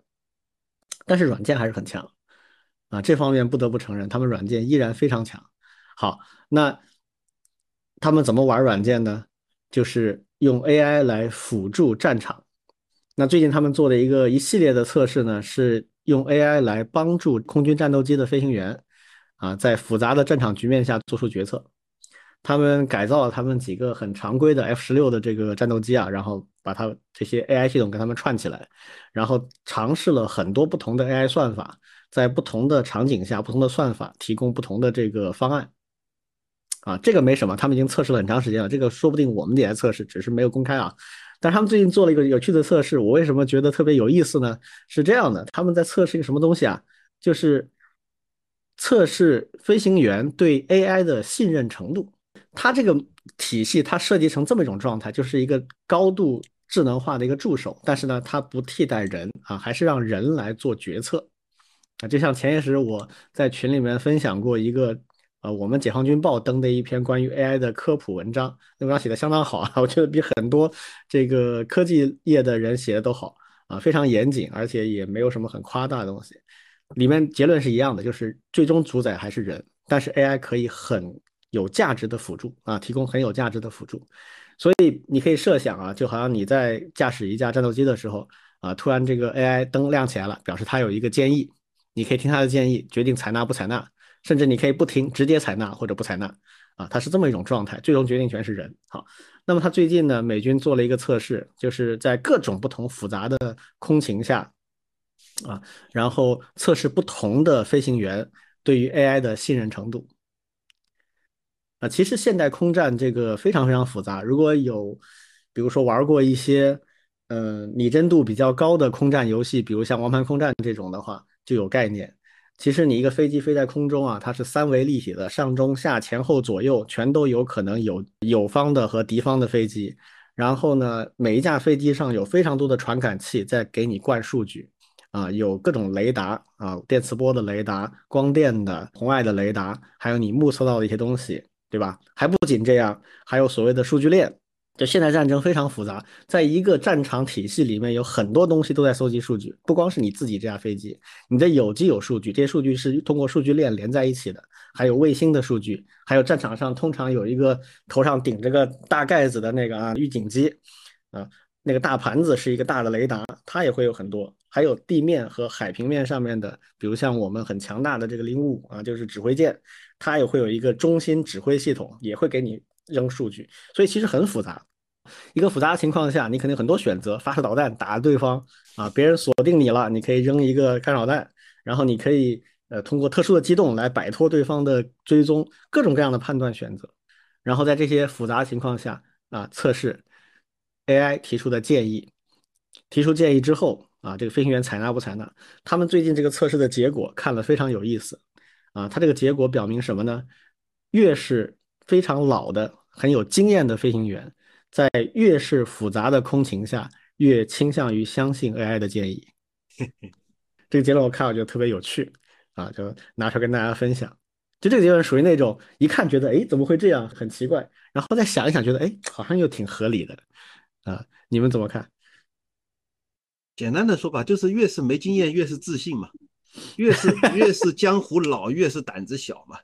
但是软件还是很强啊，这方面不得不承认，他们软件依然非常强。好，那他们怎么玩软件呢？就是用 AI 来辅助战场。那最近他们做的一个一系列的测试呢，是用 AI 来帮助空军战斗机的飞行员啊，在复杂的战场局面下做出决策。他们改造了他们几个很常规的 F 十六的这个战斗机啊，然后把它这些 AI 系统跟他们串起来，然后尝试了很多不同的 AI 算法，在不同的场景下、不同的算法提供不同的这个方案。啊，这个没什么，他们已经测试了很长时间了，这个说不定我们也在测试，只是没有公开啊。但是他们最近做了一个有趣的测试，我为什么觉得特别有意思呢？是这样的，他们在测试一个什么东西啊？就是测试飞行员对 AI 的信任程度。它这个体系它设计成这么一种状态，就是一个高度智能化的一个助手，但是呢，它不替代人啊，还是让人来做决策啊。就像前些时我在群里面分享过一个。呃，我们解放军报登的一篇关于 AI 的科普文章，那文章写的相当好啊，我觉得比很多这个科技业的人写的都好啊，非常严谨，而且也没有什么很夸大的东西。里面结论是一样的，就是最终主宰还是人，但是 AI 可以很有价值的辅助啊，提供很有价值的辅助。所以你可以设想啊，就好像你在驾驶一架战斗机的时候啊，突然这个 AI 灯亮起来了，表示它有一个建议，你可以听它的建议，决定采纳不采纳。甚至你可以不听，直接采纳或者不采纳，啊，它是这么一种状态，最终决定权是人。好，那么他最近呢，美军做了一个测试，就是在各种不同复杂的空情下，啊，然后测试不同的飞行员对于 AI 的信任程度。啊，其实现代空战这个非常非常复杂，如果有，比如说玩过一些，嗯，拟真度比较高的空战游戏，比如像《王牌空战》这种的话，就有概念。其实你一个飞机飞在空中啊，它是三维立体的，上中下前后左右全都有可能有友方的和敌方的飞机。然后呢，每一架飞机上有非常多的传感器在给你灌数据，啊，有各种雷达啊，电磁波的雷达、光电的、红外的雷达，还有你目测到的一些东西，对吧？还不仅这样，还有所谓的数据链。就现代战争非常复杂，在一个战场体系里面有很多东西都在搜集数据，不光是你自己这架飞机，你的有机有数据，这些数据是通过数据链连在一起的，还有卫星的数据，还有战场上通常有一个头上顶着个大盖子的那个啊预警机，啊那个大盘子是一个大的雷达，它也会有很多，还有地面和海平面上面的，比如像我们很强大的这个零五啊，就是指挥舰，它也会有一个中心指挥系统，也会给你。扔数据，所以其实很复杂。一个复杂的情况下，你肯定很多选择：发射导弹打对方啊，别人锁定你了，你可以扔一个干扰弹，然后你可以呃通过特殊的机动来摆脱对方的追踪，各种各样的判断选择。然后在这些复杂情况下啊，测试 AI 提出的建议，提出建议之后啊，这个飞行员采纳不采纳？他们最近这个测试的结果看了非常有意思啊，他这个结果表明什么呢？越是非常老的、很有经验的飞行员，在越是复杂的空情下，越倾向于相信 AI 的建议。这个结论我看我觉得特别有趣啊，就拿出来跟大家分享。就这个结论属于那种一看觉得哎怎么会这样，很奇怪，然后再想一想觉得哎好像又挺合理的啊。你们怎么看？简单的说吧，就是越是没经验越是自信嘛，越是 越是江湖老越是胆子小嘛。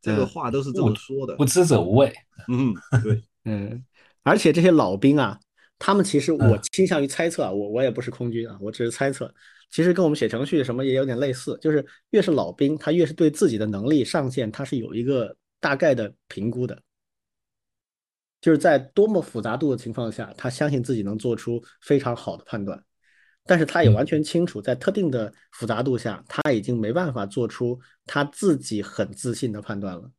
这个话都是这么说的，不知者无畏。嗯，对，嗯，而且这些老兵啊，他们其实我倾向于猜测啊，我我也不是空军啊，我只是猜测，其实跟我们写程序什么也有点类似，就是越是老兵，他越是对自己的能力上限，他是有一个大概的评估的，就是在多么复杂度的情况下，他相信自己能做出非常好的判断。但是他也完全清楚，在特定的复杂度下，他已经没办法做出他自己很自信的判断了。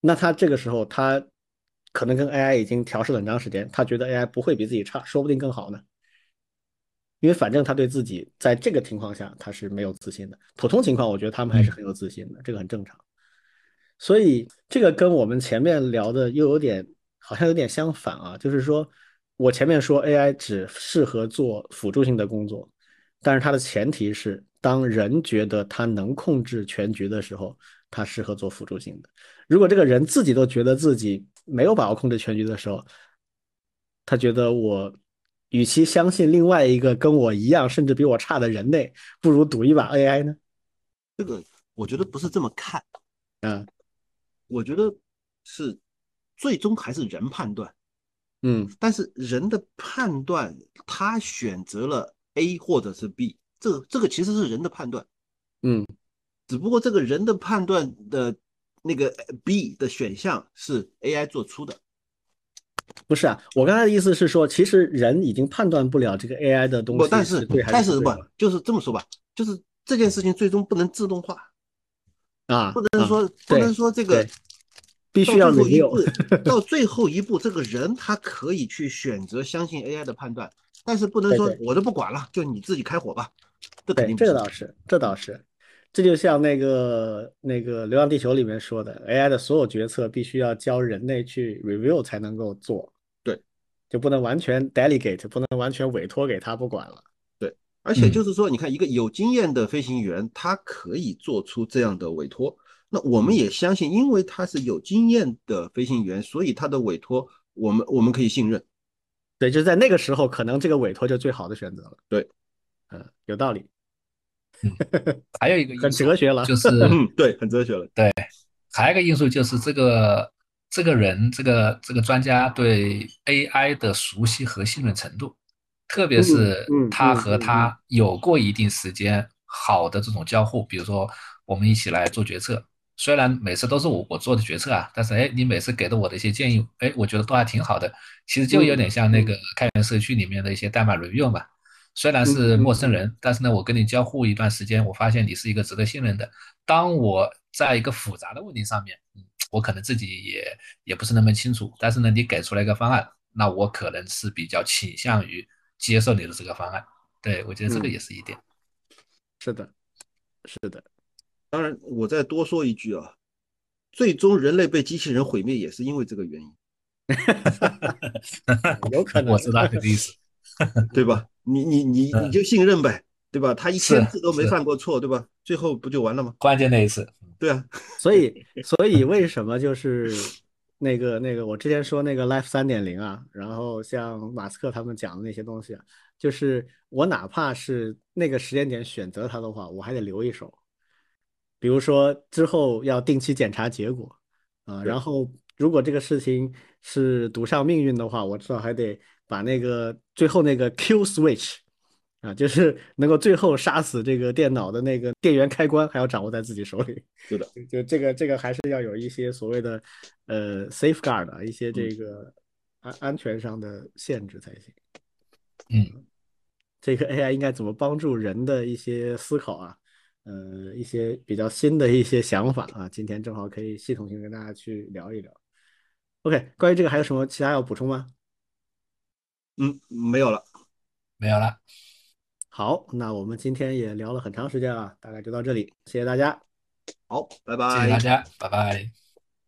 那他这个时候，他可能跟 AI 已经调试了很长时间，他觉得 AI 不会比自己差，说不定更好呢。因为反正他对自己在这个情况下他是没有自信的。普通情况，我觉得他们还是很有自信的，这个很正常。所以这个跟我们前面聊的又有点好像有点相反啊，就是说。我前面说 AI 只适合做辅助性的工作，但是它的前提是，当人觉得他能控制全局的时候，他适合做辅助性的。如果这个人自己都觉得自己没有把握控制全局的时候，他觉得我与其相信另外一个跟我一样甚至比我差的人类，不如赌一把 AI 呢？这个我觉得不是这么看，嗯，我觉得是最终还是人判断。嗯，但是人的判断，他选择了 A 或者是 B，这个这个其实是人的判断，嗯，只不过这个人的判断的那个 B 的选项是 AI 做出的，不是啊？我刚才的意思是说，其实人已经判断不了这个 AI 的东西，但是对但是不就是这么说吧？就是这件事情最终不能自动化啊，不能说不能说这个。必须要最后一步，到最后一步，这个人他可以去选择相信 AI 的判断，但是不能说我都不管了，就你自己开火吧。这肯定这倒是，这倒是，这就像那个那个《流浪地球》里面说的，AI 的所有决策必须要交人类去 review 才能够做，对，就不能完全 delegate，不能完全委托给他不管了。对，而且就是说，你看一个有经验的飞行员，他可以做出这样的委托。那我们也相信，因为他是有经验的飞行员，所以他的委托我们我们可以信任。对，就是在那个时候，可能这个委托就最好的选择了。对，嗯，有道理。还有一个因素 很哲学了，就是 嗯，对，很哲学了。对，还有一个因素就是这个这个人，这个这个专家对 AI 的熟悉和信任程度，特别是他和他有过一定时间好的这种交互，比如说我们一起来做决策，虽然每次都是我我做的决策啊，但是哎，你每次给的我的一些建议，哎，我觉得都还挺好的。其实就有点像那个开源社区里面的一些代码 review 嘛。虽然是陌生人，但是呢，我跟你交互一段时间，我发现你是一个值得信任的。当我在一个复杂的问题上面，嗯，我可能自己也也不是那么清楚，但是呢，你给出来一个方案，那我可能是比较倾向于接受你的这个方案。对，我觉得这个也是一点。是的，是的。当然，我再多说一句啊，最终人类被机器人毁灭也是因为这个原因，有可能。我知道你的意思，对吧？你你你你就信任呗，对吧？他一千次都没犯过错，对吧？最后不就完了吗？关键那一次。对啊，所以 所以为什么就是那个那个我之前说那个 Life 三点零啊，然后像马斯克他们讲的那些东西啊，就是我哪怕是那个时间点选择它的话，我还得留一手。比如说之后要定期检查结果啊，然后如果这个事情是赌上命运的话，我至少还得把那个最后那个 Q switch 啊，就是能够最后杀死这个电脑的那个电源开关，还要掌握在自己手里。是的，就这个这个还是要有一些所谓的呃 safeguard 啊，一些这个安安全上的限制才行。嗯，这个 AI 应该怎么帮助人的一些思考啊？呃，一些比较新的一些想法啊，今天正好可以系统性跟大家去聊一聊。OK，关于这个还有什么其他要补充吗？嗯，没有了，没有了。好，那我们今天也聊了很长时间了，大概就到这里，谢谢大家。好，拜谢拜，谢大家，拜拜。